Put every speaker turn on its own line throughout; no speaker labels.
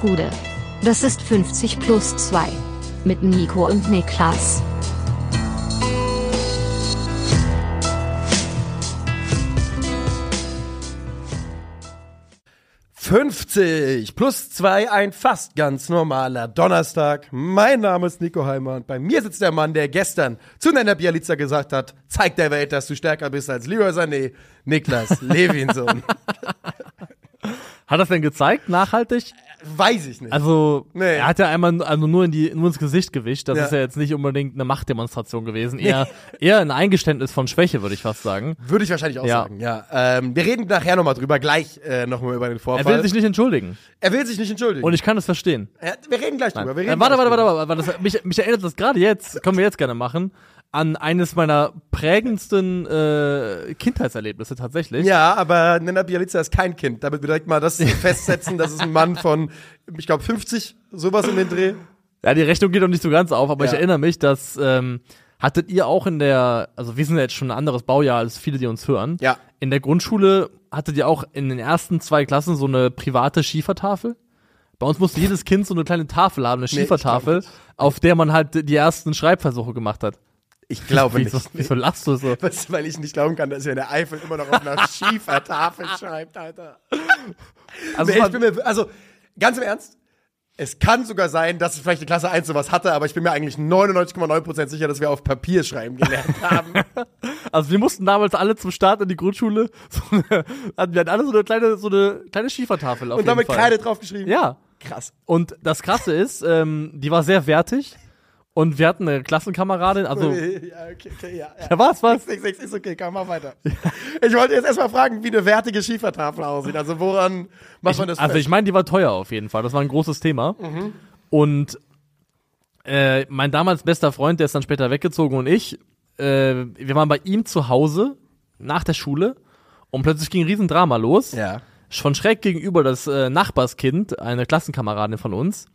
Gude. Das ist 50 plus 2. Mit Nico und Niklas.
»50 plus 2, ein fast ganz normaler Donnerstag. Mein Name ist Nico Heimer und bei mir sitzt der Mann, der gestern zu Nenner Bialica gesagt hat, zeig der Welt, dass du stärker bist als Leroy Sané, Niklas Levinson.
Hat das denn gezeigt, nachhaltig?
Weiß ich nicht.
Also,
Nee.
er hat ja einmal also nur, in die, nur ins Gesicht gewischt. Das
Ja.
ist ja jetzt nicht unbedingt eine Machtdemonstration gewesen. Eher, eher ein Eingeständnis von Schwäche, würde ich fast sagen.
Würde ich wahrscheinlich auch
Ja.
sagen, ja. Ähm, wir reden nachher nochmal drüber, gleich äh, nochmal über den
Er
Vorfall.
will sich nicht entschuldigen.
er will sich nicht entschuldigen.
Und ich kann es verstehen.
ja, wir reden gleich drüber. Wir
Äh,
reden
warte,
gleich
warte,
drüber.
warte, warte, warte. Das, mich, mich erinnert das gerade jetzt, können wir jetzt gerne machen, an eines meiner prägendsten äh, Kindheitserlebnisse tatsächlich.
Ja, aber Nenner Bialica ist kein Kind. Damit wir direkt mal das festsetzen, das ist ein Mann von, ich glaube, 50, sowas in den Dreh.
Ja, die Rechnung geht noch nicht so ganz auf, aber ich
Ja.
erinnere mich, dass ähm, hattet ihr auch in der, also wir sind ja jetzt schon ein anderes Baujahr als viele, die uns hören.
Ja.
In der Grundschule hattet ihr auch in den ersten zwei Klassen so eine private Schiefertafel? Bei uns musste jedes Kind so eine kleine Tafel haben, eine
ich
Schiefertafel, auf der man halt die ersten Schreibversuche gemacht hat.
Ich glaube
Wieso,
nicht.
wieso lachst du so?
Was, weil ich nicht glauben kann, dass er in der Eifel immer noch auf einer Schiefertafel schreibt, Alter.
Also,
Nee, ich bin mir, also, ganz im Ernst, es kann sogar sein, dass es vielleicht die Klasse 1 sowas hatte, aber ich bin mir eigentlich 99,9% sicher, dass wir auf Papier schreiben gelernt haben.
Also wir mussten damals alle zum Start in die Grundschule, so eine, hatten wir hatten alle so eine kleine, so eine kleine Schiefertafel auf
Und damit. Kreide draufgeschrieben.
Ja.
Krass.
Und das Krasse ist, ähm, die war sehr wertig und wir hatten eine Klassenkameradin, also
Ja, okay, okay, ja. ja.
ja, was, was?
Nix, nix, ist okay, komm, mach weiter. Ich wollte jetzt erstmal fragen, wie eine wertige Schiefertafel aussieht. Also woran macht man das
Also
fest?
ich meine, die war teuer auf jeden Fall. Das war ein großes Thema.
Mhm.
Und äh, mein damals bester Freund, der ist dann später weggezogen und ich, äh, wir waren bei ihm zu Hause nach der Schule und plötzlich ging ein Riesendrama los.
ja.
Von schräg gegenüber das äh, Nachbarskind, eine Klassenkameradin von uns,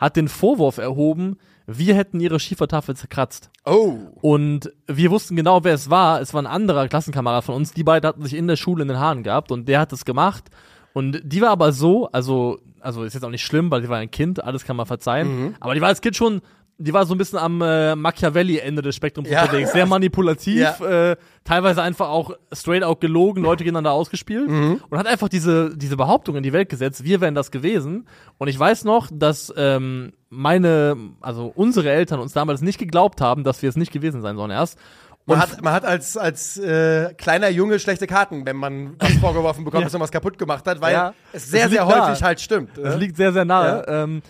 hat den Vorwurf erhoben, wir hätten ihre Schiefertafel zerkratzt.
Oh.
Und wir wussten genau, wer es war. Es war ein anderer Klassenkamerad von uns. Die beiden hatten sich in der Schule in den Haaren gehabt und der hat es gemacht. Und die war aber so, also, also ist jetzt auch nicht schlimm, weil die war ein Kind, alles kann man verzeihen. Aber die war als Kind schon, die war so ein bisschen am äh, Machiavelli-Ende des Spektrums
Ja.
unterwegs. Sehr manipulativ,
Ja.
äh, teilweise einfach auch straight out gelogen, Leute gegeneinander ausgespielt und hat einfach diese, diese Behauptung in die Welt gesetzt, wir wären das gewesen. Und ich weiß noch, dass ähm, meine, also unsere Eltern uns damals nicht geglaubt haben, dass wir es nicht gewesen sein sollen erst.
Man hat, man hat als, als äh, kleiner Junge schlechte Karten, wenn man was vorgeworfen bekommt, dass man was kaputt gemacht hat, weil
Ja.
es sehr, sehr häufig
nahe.
halt stimmt.
Das
ne?
liegt sehr, sehr nahe. Ähm,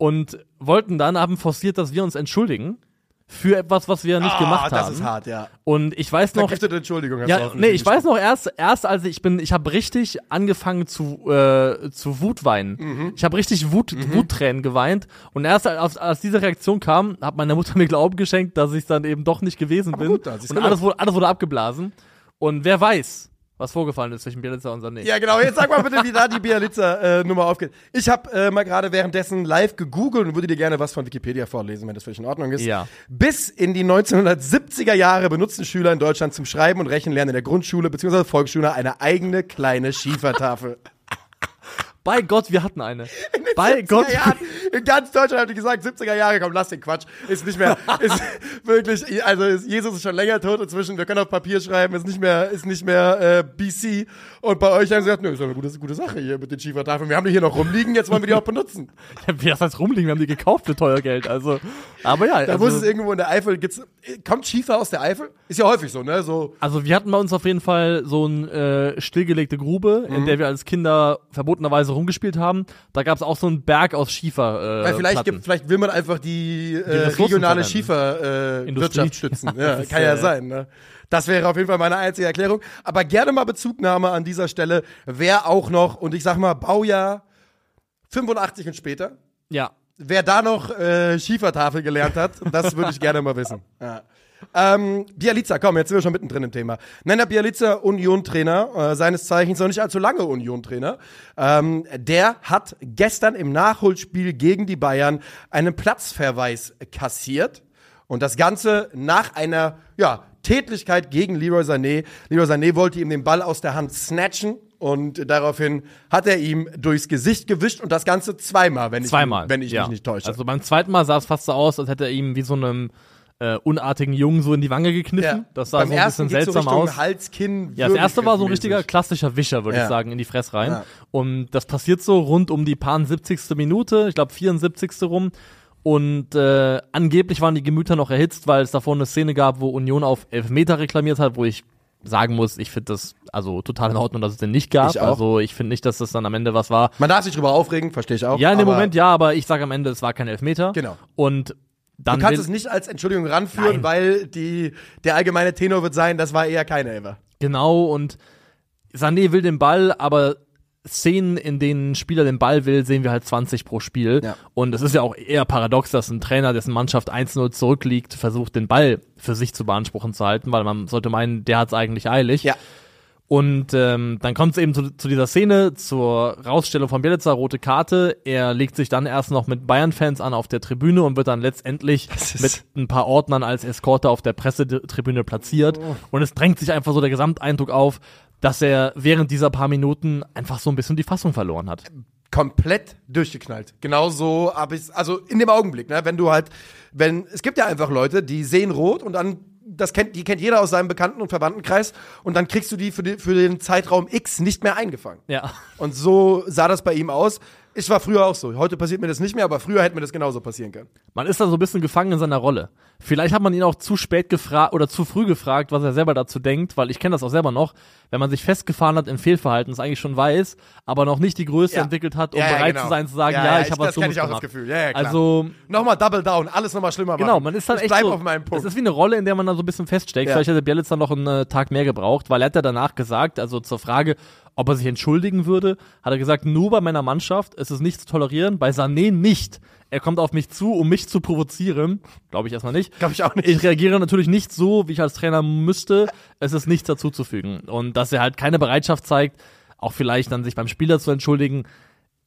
und wollten dann, haben forciert, dass wir uns entschuldigen für etwas, was wir nicht
Ah,
gemacht
das
haben.
ist hart, ja.
Und ich weiß noch,
Vergiftete Entschuldigung.
ja, nee, ich weiß noch erst, erst als ich bin, ich habe richtig angefangen zu äh, zu Wutweinen.
Mhm.
Ich habe richtig Wut, Wuttränen geweint und erst als, als diese Reaktion kam, hat meine Mutter mir Glauben geschenkt, dass ich dann eben doch nicht gewesen bin.
gut,
und alles wurde, alles wurde abgeblasen. Und wer weiß, was vorgefallen ist zwischen Bielitzer und Sané.
Ja, genau. Jetzt sag mal bitte, wie da die Bialitzer-Nummer aufgeht. Ich habe äh, mal gerade währenddessen live gegoogelt und würde dir gerne was von Wikipedia vorlesen, wenn das für dich in Ordnung ist.
Ja.
Bis in die 1970er Jahre benutzten Schüler in Deutschland zum Schreiben und Rechenlernen in der Grundschule bzw. Volksschule eine eigene kleine Schiefertafel.
Bei Gott, wir hatten eine. Bei Gott.
70er Jahren, in ganz Deutschland haben die gesagt, 70er Jahre, komm, lass den Quatsch. Ist nicht mehr, ist wirklich, also ist, Jesus ist schon länger tot inzwischen, wir können auf Papier schreiben, ist nicht mehr, ist nicht mehr äh, BC. Und bei euch haben sie gesagt, nö, ist doch eine gute, gute Sache hier mit den Schiefertafeln. Wir haben die hier noch rumliegen, jetzt wollen wir die auch benutzen.
Ja, wie das heißt rumliegen? Wir haben die gekauft für teuer Geld. Also, aber ja.
Da
also,
muss es irgendwo in der Eifel, gibt's, kommt Schiefer aus der Eifel? Ist ja häufig so, ne? So,
Also wir hatten bei uns auf jeden Fall so eine äh, stillgelegte Grube,
Mhm.
in der wir als Kinder verbotenerweise rumgespielt haben. Da gab es auch so einen Berg aus Schiefer. Äh,
weil vielleicht
Platten.
gibt, vielleicht will man einfach die, äh, regionale. Schieferwirtschaft äh, stützen.
Ja,
Ja, kann ja
äh,
sein, ne? Das wäre auf jeden Fall meine einzige Erklärung. Aber gerne mal Bezugnahme an dieser Stelle. Wer auch noch, und ich sag mal, Baujahr 85 und später,
Ja.
wer da noch äh, Schiefertafel gelernt hat, das würde ich gerne mal wissen. Ja. Ähm, Bialica, komm, jetzt sind wir schon mittendrin im Thema. Nenner Bialica, Union-Trainer, äh, seines Zeichens noch nicht allzu lange Union-Trainer. Ähm, der hat gestern im Nachholspiel gegen die Bayern einen Platzverweis kassiert. Und das Ganze nach einer, ja, Tätlichkeit gegen Leroy Sané. Leroy Sané wollte ihm den Ball aus der Hand snatchen und daraufhin hat er ihm durchs Gesicht gewischt und das Ganze zweimal, wenn ich,
Zweimal.
wenn ich
ja.
mich nicht täusche.
Also beim zweiten Mal sah es fast so aus, als hätte er ihm wie so einem äh, unartigen Jungen so in die Wange gekniffen. Das sah
Beim
so ein bisschen
so
seltsam
Richtung
aus.
Hals, Kinn,
Ja, das erste war so ein richtiger klassischer Wischer, würde
Ja.
ich sagen, in die Fress rein.
Ja.
Und das passiert so rund um die paar 70. Minute, ich glaube 74. rum. Und äh, angeblich waren die Gemüter noch erhitzt, weil es davor eine Szene gab, wo Union auf Elfmeter reklamiert hat, wo ich sagen muss, ich finde das also total in Ordnung, dass es den nicht gab.
Ich.
Also ich finde nicht, dass das dann am Ende was war.
Man darf sich drüber aufregen, verstehe ich auch.
Ja, in dem Moment ja, aber ich sage am Ende, es war kein Elfmeter.
Genau.
Und dann
Du kannst es nicht als Entschuldigung ranführen,
Nein.
weil die, der allgemeine Tenor wird sein, das war eher keine Elfer.
Genau, und Sané will den Ball, aber Szenen, in denen ein Spieler den Ball will, sehen wir halt 20 pro Spiel.
Ja.
Und es ist ja auch eher paradox, dass ein Trainer, dessen Mannschaft 1-0 zurückliegt, versucht, den Ball für sich zu beanspruchen zu halten, weil man sollte meinen, der hat es eigentlich eilig.
Ja.
Und ähm, dann kommt es eben zu, zu dieser Szene, zur Rausstellung von Bielitzer, rote Karte. Er legt sich dann erst noch mit Bayern-Fans an auf der Tribüne und wird dann letztendlich mit ein paar Ordnern als Eskorte auf der Pressetribüne platziert. Und es drängt sich einfach so der Gesamteindruck auf, dass er während dieser paar Minuten einfach so ein bisschen die Fassung verloren hat.
komplett durchgeknallt. Genauso habe ich also in dem Augenblick, ne, wenn du halt, wenn es gibt ja einfach Leute, die sehen rot und dann das kennt, die kennt jeder aus seinem Bekannten- und Verwandtenkreis und dann kriegst du die für, die für den Zeitraum X nicht mehr eingefangen.
Ja.
Und so sah das bei ihm aus. Ich war früher auch so. Heute passiert mir das nicht mehr, aber früher hätte mir das genauso passieren können.
Man ist da so ein bisschen gefangen in seiner Rolle. Vielleicht hat man ihn auch zu spät gefragt oder zu früh gefragt, was er selber dazu denkt, weil ich kenne das auch selber noch, wenn man sich festgefahren hat im Fehlverhalten, es eigentlich schon weiß, aber noch nicht die Größe
Ja.
entwickelt hat, um
Ja, ja,
bereit
genau.
zu sein zu sagen,
Ja,
ich habe was
das kenn
Dummes
ich auch
gemacht.
das Gefühl. Ja, ja, klar.
Also
Nochmal Double Down, alles nochmal schlimmer machen.
Genau, man ist halt
ich
echt so,
auf meinem Punkt.
Es ist wie eine Rolle, in der man dann so ein bisschen feststeckt. Vielleicht hätte Bielitzer noch einen äh, Tag mehr gebraucht, weil er hat ja danach gesagt, also zur Frage, ob er sich entschuldigen würde, hat er gesagt, nur bei meiner Mannschaft ist es nicht zu tolerieren, bei Sané nicht. Er kommt auf mich zu, um mich zu provozieren. Glaube ich erstmal nicht.
Glaube ich auch nicht.
Ich reagiere natürlich nicht so, wie ich als Trainer müsste. Es ist nichts dazuzufügen. Und dass er halt keine Bereitschaft zeigt, auch vielleicht dann sich beim Spieler zu entschuldigen,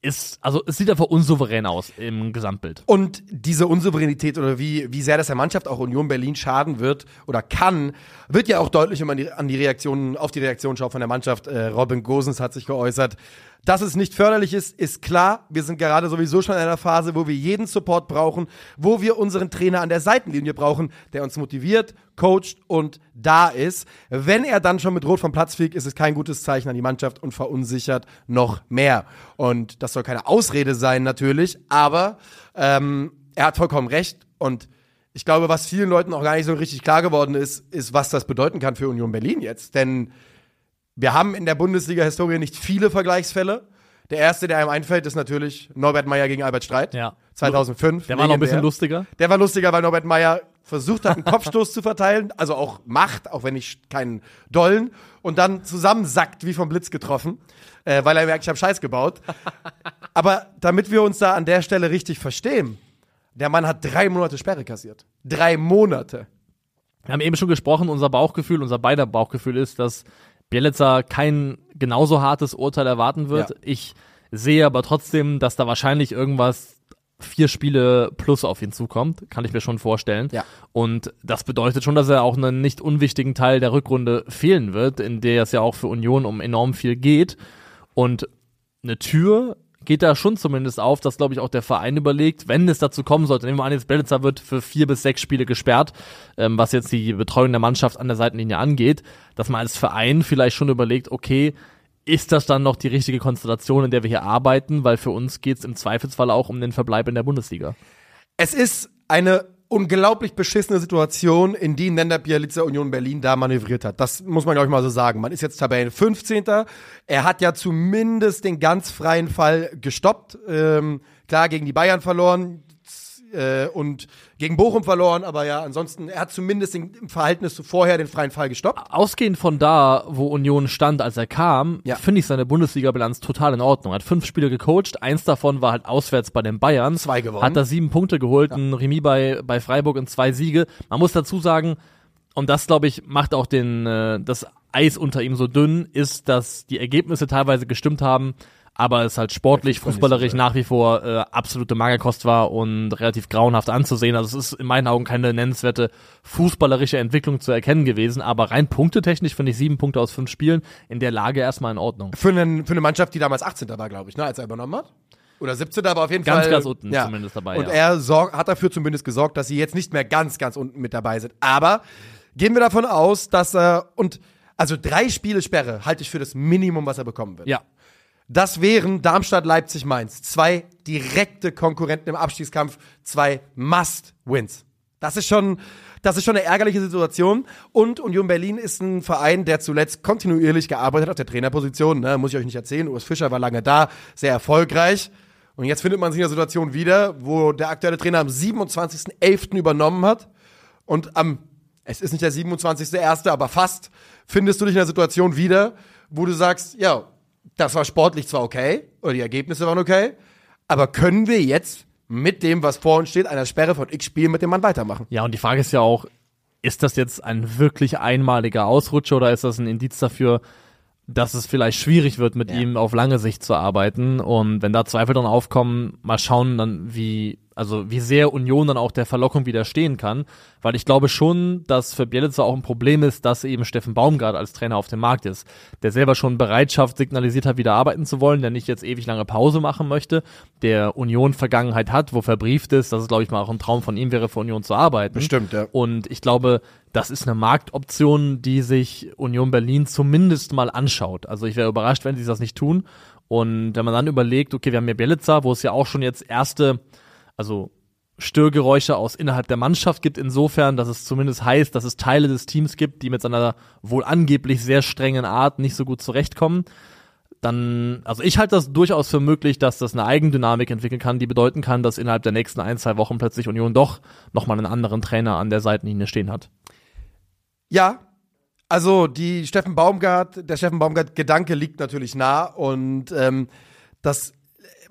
ist, also es sieht einfach unsouverän aus im Gesamtbild.
Und diese Unsouveränität oder wie, wie sehr das der Mannschaft auch Union Berlin schaden wird oder kann, wird ja auch deutlich, wenn man die, an die Reaktionen, auf die Reaktion schaut von der Mannschaft. Äh, Robin Gosens hat sich geäußert. Dass es nicht förderlich ist, ist klar. Wir sind gerade sowieso schon in einer Phase, wo wir jeden Support brauchen, wo wir unseren Trainer an der Seitenlinie brauchen, der uns motiviert, coacht und da ist. Wenn er dann schon mit Rot vom Platz fliegt, ist es kein gutes Zeichen an die Mannschaft und verunsichert noch mehr. Und das soll keine Ausrede sein, natürlich, aber ähm, er hat vollkommen recht und ich glaube, was vielen Leuten auch gar nicht so richtig klar geworden ist, ist, was das bedeuten kann für Union Berlin jetzt. Denn wir haben in der Bundesliga-Historie nicht viele Vergleichsfälle. Der erste, der einem einfällt, ist natürlich Norbert Meyer gegen Albert Streit.
Ja.
2005.
Der war noch ein bisschen lustiger.
Der war lustiger, weil Norbert Meyer versucht hat, einen Kopfstoß zu verteilen, also auch Macht, auch wenn nicht keinen Dollen, und dann zusammensackt, wie vom Blitz getroffen, äh, weil er merkt, ich habe Scheiß gebaut. Aber damit wir uns da an der Stelle richtig verstehen, der Mann hat drei Monate Sperre kassiert. Drei Monate.
Wir haben eben schon gesprochen, unser Bauchgefühl, unser beider Bauchgefühl ist, dass Bielitzer kein genauso hartes Urteil erwarten wird.
Ja.
Ich sehe aber trotzdem, dass da wahrscheinlich irgendwas vier Spiele plus auf ihn zukommt, kann ich mir schon vorstellen.
Ja.
Und das bedeutet schon, dass er auch einen nicht unwichtigen Teil der Rückrunde fehlen wird, in der es ja auch für Union um enorm viel geht. Und eine Tür geht da schon zumindest auf, dass, glaube ich, auch der Verein überlegt, wenn es dazu kommen sollte, nehmen wir an, jetzt Belitzer wird für vier bis sechs Spiele gesperrt, ähm, was jetzt die Betreuung der Mannschaft an der Seitenlinie angeht, dass man als Verein vielleicht schon überlegt, okay, ist das dann noch die richtige Konstellation, in der wir hier arbeiten? Weil für uns geht es im Zweifelsfall auch um den Verbleib in der Bundesliga.
Es ist eine unglaublich beschissene Situation, in die Nender Bialica Union Berlin da manövriert hat. Das muss man, glaube ich, mal so sagen. Man ist jetzt Tabellen 15. Er hat ja zumindest den ganz freien Fall gestoppt. Ähm, klar, gegen die Bayern verloren äh, und gegen Bochum verloren, aber ja, ansonsten, er hat zumindest den, im Verhältnis zu vorher den freien Fall gestoppt.
Ausgehend von da, wo Union stand, als er kam,
Ja.
finde ich seine Bundesliga-Bilanz total in Ordnung. Er hat fünf Spiele gecoacht, eins davon war halt auswärts bei den Bayern.
Zwei gewonnen.
Hat da sieben Punkte geholt, ein Remis bei, bei Freiburg und zwei Siege. Man muss dazu sagen, und das, glaube ich, macht auch den, äh, das Eis unter ihm so dünn, ist, dass die Ergebnisse teilweise gestimmt haben, aber es halt sportlich, fußballerisch nach wie vor äh, absolute Magerkost war und relativ grauenhaft anzusehen. Also es ist in meinen Augen keine nennenswerte fußballerische Entwicklung zu erkennen gewesen, aber rein punktetechnisch finde ich sieben Punkte aus fünf Spielen in der Lage erstmal in Ordnung.
Für, einen, für eine Mannschaft, die damals 18. war, glaube ich, ne, als er übernommen hat. Oder 17. aber auf jeden
Ganz,
Fall.
ganz unten zumindest dabei,
Und
ja.
er sorg, hat dafür zumindest gesorgt, dass sie jetzt nicht mehr ganz, ganz unten mit dabei sind. Aber gehen wir davon aus, dass er. Und also drei Spiele Sperre halte ich für das Minimum, was er bekommen wird.
Ja,
Das wären Darmstadt, Leipzig, Mainz. Zwei direkte Konkurrenten im Abstiegskampf, zwei Must-Wins. Das ist schon, das ist schon eine ärgerliche Situation. Und Union Berlin ist ein Verein, der zuletzt kontinuierlich gearbeitet hat auf der Trainerposition. Ne? Muss ich euch nicht erzählen. Urs Fischer war lange da, sehr erfolgreich. Und jetzt findet man sich in einer Situation wieder, wo der aktuelle Trainer am 27.11. übernommen hat. Und am, es ist nicht der 27.1., aber fast, findest du dich in einer Situation wieder, wo du sagst, ja, das war sportlich zwar okay, oder die Ergebnisse waren okay, aber können wir jetzt mit dem, was vor uns steht, einer Sperre von x Spielen mit dem Mann weitermachen?
Ja, und die Frage ist ja auch, ist das jetzt ein wirklich einmaliger Ausrutscher oder ist das ein Indiz dafür, dass es vielleicht schwierig wird, mit
Ja.
ihm auf lange Sicht zu arbeiten? Und wenn da Zweifel dran aufkommen, mal schauen dann, wie, also wie sehr Union dann auch der Verlockung widerstehen kann. Weil ich glaube schon, dass für Bielitzer auch ein Problem ist, dass eben Steffen Baumgart als Trainer auf dem Markt ist, der selber schon Bereitschaft signalisiert hat, wieder arbeiten zu wollen, der nicht jetzt ewig lange Pause machen möchte, der Union Vergangenheit hat, wo verbrieft ist, dass es glaube ich mal auch ein Traum von ihm wäre, für Union zu arbeiten.
Bestimmt, ja.
Und ich glaube, das ist eine Marktoption, die sich Union Berlin zumindest mal anschaut. Also ich wäre überrascht, wenn sie das nicht tun. Und wenn man dann überlegt, okay, wir haben ja Bielitzer, wo es ja auch schon jetzt erste, also Störgeräusche aus innerhalb der Mannschaft gibt, insofern, dass es zumindest heißt, dass es Teile des Teams gibt, die mit seiner wohl angeblich sehr strengen Art nicht so gut zurechtkommen. Dann, also ich halte das durchaus für möglich, dass das eine Eigendynamik entwickeln kann, die bedeuten kann, dass innerhalb der nächsten ein, zwei Wochen plötzlich Union doch nochmal einen anderen Trainer an der Seitenlinie stehen hat.
Ja, also die Steffen Baumgart, der Steffen Baumgart-Gedanke liegt natürlich nah und ähm, das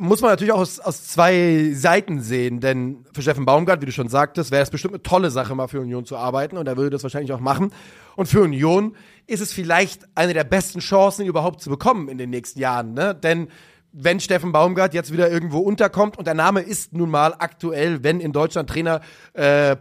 muss man natürlich auch aus, aus zwei Seiten sehen, denn für Steffen Baumgart, wie du schon sagtest, wäre es bestimmt eine tolle Sache, mal für Union zu arbeiten und er würde das wahrscheinlich auch machen. Und für Union ist es vielleicht eine der besten Chancen, ihn überhaupt zu bekommen in den nächsten Jahren, ne? Denn wenn Steffen Baumgart jetzt wieder irgendwo unterkommt und der Name ist nun mal aktuell, wenn in Deutschland Trainer äh,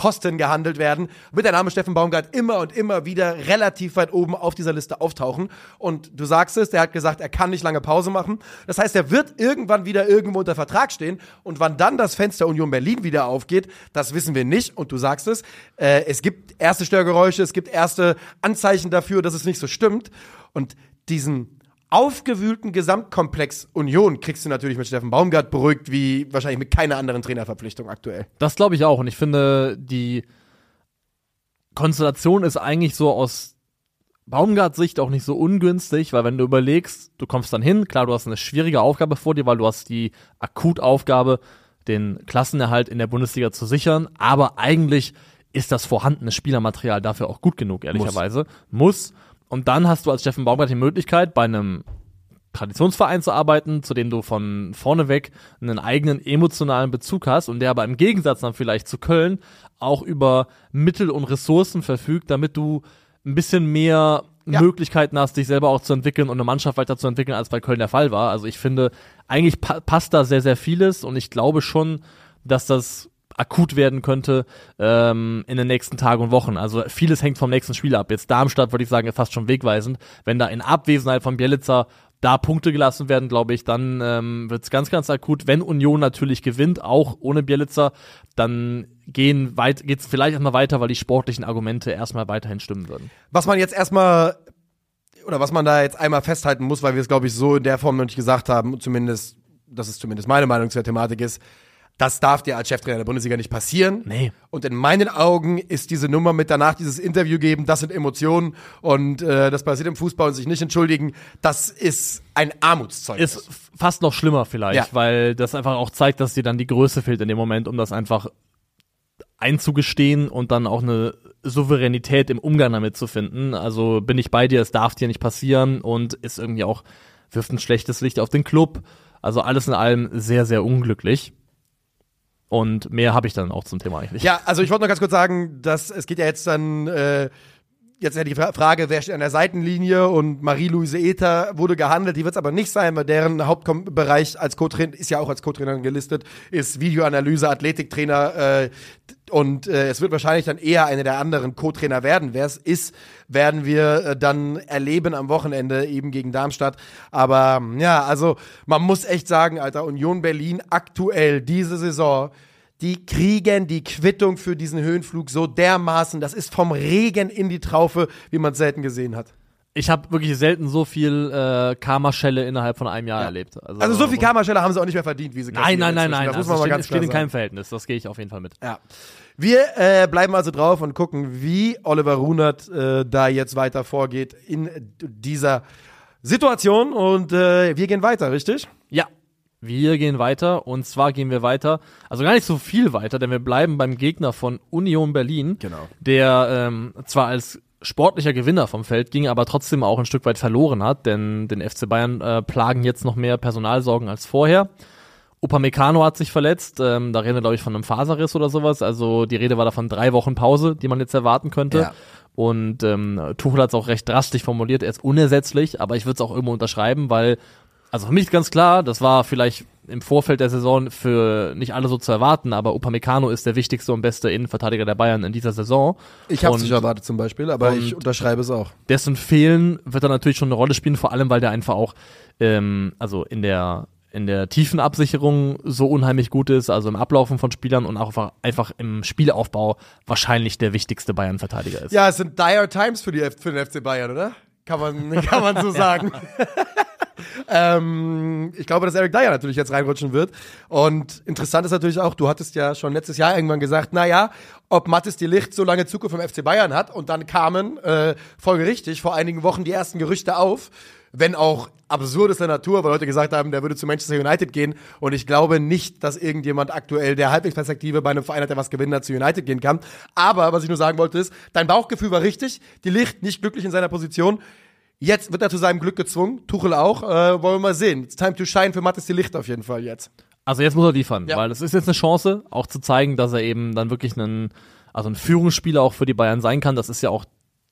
Posten gehandelt werden, wird der Name Steffen Baumgart immer und immer wieder relativ weit oben auf dieser Liste auftauchen. Und du sagst es, der hat gesagt, er kann nicht lange Pause machen. Das heißt, er wird irgendwann wieder irgendwo unter Vertrag stehen. Und wann dann das Fenster Union Berlin wieder aufgeht, das wissen wir nicht. Und du sagst es, äh, es gibt erste Störgeräusche, es gibt erste Anzeichen dafür, dass es nicht so stimmt. Und diesen aufgewühlten Gesamtkomplex Union kriegst du natürlich mit Steffen Baumgart beruhigt, wie wahrscheinlich mit keiner anderen Trainerverpflichtung aktuell.
Das glaube ich auch. Und ich finde, die Konstellation ist eigentlich so aus Baumgarts Sicht auch nicht so ungünstig, weil wenn du überlegst, du kommst dann hin, klar, du hast eine schwierige Aufgabe vor dir, weil du hast die Akutaufgabe, den Klassenerhalt in der Bundesliga zu sichern, aber eigentlich ist das vorhandene Spielermaterial dafür auch gut genug, ehrlicherweise. Muss. Und dann hast du als Steffen Baumgart die Möglichkeit, bei einem Traditionsverein zu arbeiten, zu dem du von vorne weg einen eigenen emotionalen Bezug hast und der aber im Gegensatz dann vielleicht zu Köln auch über Mittel und Ressourcen verfügt, damit du ein bisschen mehr
Ja.
Möglichkeiten hast, dich selber auch zu entwickeln und eine Mannschaft weiterzuentwickeln, als bei Köln der Fall war. Also ich finde, eigentlich pa passt da sehr, sehr vieles und ich glaube schon, dass das akut werden könnte ähm, in den nächsten Tagen und Wochen. Also vieles hängt vom nächsten Spiel ab. Jetzt Darmstadt würde ich sagen, ist fast schon wegweisend. Wenn da in Abwesenheit von Bielitzer da Punkte gelassen werden, glaube ich, dann ähm, wird es ganz, ganz akut. Wenn Union natürlich gewinnt, auch ohne Bielitzer, dann weit, geht's vielleicht erstmal weiter, weil die sportlichen Argumente erstmal weiterhin stimmen würden.
Was man jetzt erstmal, oder was man da jetzt einmal festhalten muss, weil wir es, glaube ich, so in der Form noch nicht gesagt haben, zumindest, das ist zumindest meine Meinung zu der Thematik ist, das darf dir als Cheftrainer der Bundesliga nicht passieren.
Nee.
Und in meinen Augen ist diese Nummer mit danach dieses Interview geben, das sind Emotionen und äh, das passiert im Fußball und sich nicht entschuldigen, das ist ein Armutszeugnis.
Ist fast noch schlimmer vielleicht,
Ja.
weil das einfach auch zeigt, dass dir dann die Größe fehlt in dem Moment, um das einfach einzugestehen und dann auch eine Souveränität im Umgang damit zu finden. Also bin ich bei dir, es darf dir nicht passieren und ist irgendwie auch, wirft ein schlechtes Licht auf den Club. Also alles in allem sehr, sehr unglücklich. Und mehr habe ich dann auch zum Thema eigentlich.
Ja, also ich wollte noch ganz kurz sagen, dass es geht ja jetzt dann äh, jetzt ja die Frage, wer steht an der Seitenlinie und Marie-Louise Ether wurde gehandelt, die wird es aber nicht sein, weil deren Hauptbereich als Co-Trainer, ist ja auch als Co-Trainerin gelistet, ist Videoanalyse, Athletiktrainer äh, und äh, es wird wahrscheinlich dann eher eine der anderen Co-Trainer werden. Wer es ist, werden wir äh, dann erleben am Wochenende eben gegen Darmstadt. Aber ja, also man muss echt sagen, Alter, Union Berlin aktuell diese Saison die kriegen die Quittung für diesen Höhenflug so dermaßen. Das ist vom Regen in die Traufe, wie man es selten gesehen hat.
Ich habe wirklich selten so viel äh, Karma-Schelle innerhalb von einem Jahr ja. erlebt.
Also, also so viel Karma-Schelle haben sie auch nicht mehr verdient, wie sie
Nein, nein, nein, nein. Das also muss man mal ganz steht in keinem Verhältnis. Das gehe ich auf jeden Fall mit.
Ja. Wir äh, bleiben also drauf und gucken, wie Oliver Runert äh, da jetzt weiter vorgeht in dieser Situation. Und äh, wir gehen weiter, richtig?
Ja. Wir gehen weiter und zwar gehen wir weiter, also gar nicht so viel weiter, denn wir bleiben beim Gegner von Union Berlin,
genau.
der ähm, zwar als sportlicher Gewinner vom Feld ging, aber trotzdem auch ein Stück weit verloren hat, denn den FC Bayern äh, plagen jetzt noch mehr Personalsorgen als vorher. Upamecano hat sich verletzt, ähm, da reden wir glaube ich von einem Faserriss oder sowas, also die Rede war da von drei Wochen Pause, die man jetzt erwarten könnte. Ja. Und ähm, Tuchel hat es auch recht drastisch formuliert, er ist unersetzlich, aber ich würde es auch irgendwo unterschreiben, weil also für mich ist ganz klar, das war vielleicht im Vorfeld der Saison für nicht alle so zu erwarten, aber Upamecano ist der wichtigste und beste Innenverteidiger der Bayern in dieser Saison.
Ich habe es nicht erwartet zum Beispiel, aber ich unterschreibe es auch.
Dessen Fehlen wird er natürlich schon eine Rolle spielen, vor allem weil der einfach auch ähm, also in der in der tiefen Absicherung so unheimlich gut ist, also im Ablaufen von Spielern und auch einfach, einfach im Spielaufbau wahrscheinlich der wichtigste Bayern-Verteidiger ist.
Ja, es sind dire times für, die, für den FC Bayern, oder? Kann man, kann man so sagen. ähm, ich glaube, dass Eric Dyer natürlich jetzt reinrutschen wird. Und interessant ist natürlich auch, du hattest ja schon letztes Jahr irgendwann gesagt, na ja, ob Mattes die Licht so lange Zukunft vom FC Bayern hat. Und dann kamen äh, folgerichtig vor einigen Wochen die ersten Gerüchte auf, wenn auch absurdester Natur, weil Leute gesagt haben, der würde zu Manchester United gehen. Und ich glaube nicht, dass irgendjemand aktuell, der halbwegs Perspektive bei einem Verein hat, der was gewinnen hat, zu United gehen kann. Aber was ich nur sagen wollte ist, dein Bauchgefühl war richtig. Die Licht nicht glücklich in seiner Position. Jetzt wird er zu seinem Glück gezwungen. Tuchel auch. Äh, wollen wir mal sehen. It's time to shine für Mattes die Licht auf jeden Fall jetzt.
Also jetzt muss er liefern, ja. weil es ist jetzt eine Chance, auch zu zeigen, dass er eben dann wirklich ein, also ein Führungsspieler auch für die Bayern sein kann. Das ist ja auch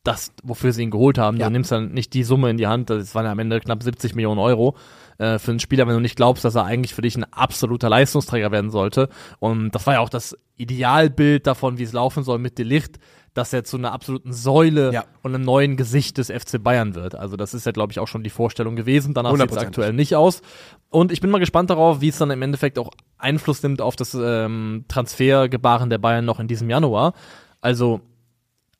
das, wofür sie ihn geholt haben. Ja. Du nimmst dann nicht die Summe in die Hand, das waren ja am Ende knapp 70 Millionen Euro äh, für einen Spieler, wenn du nicht glaubst, dass er eigentlich für dich ein absoluter Leistungsträger werden sollte. Und das war ja auch das Idealbild davon, wie es laufen soll mit Delicht dass er zu einer absoluten Säule ja. und einem neuen Gesicht des FC Bayern wird. Also das ist ja, glaube ich, auch schon die Vorstellung gewesen. Danach sieht es aktuell nicht aus. Und ich bin mal gespannt darauf, wie es dann im Endeffekt auch Einfluss nimmt auf das ähm, Transfergebaren der Bayern noch in diesem Januar. Also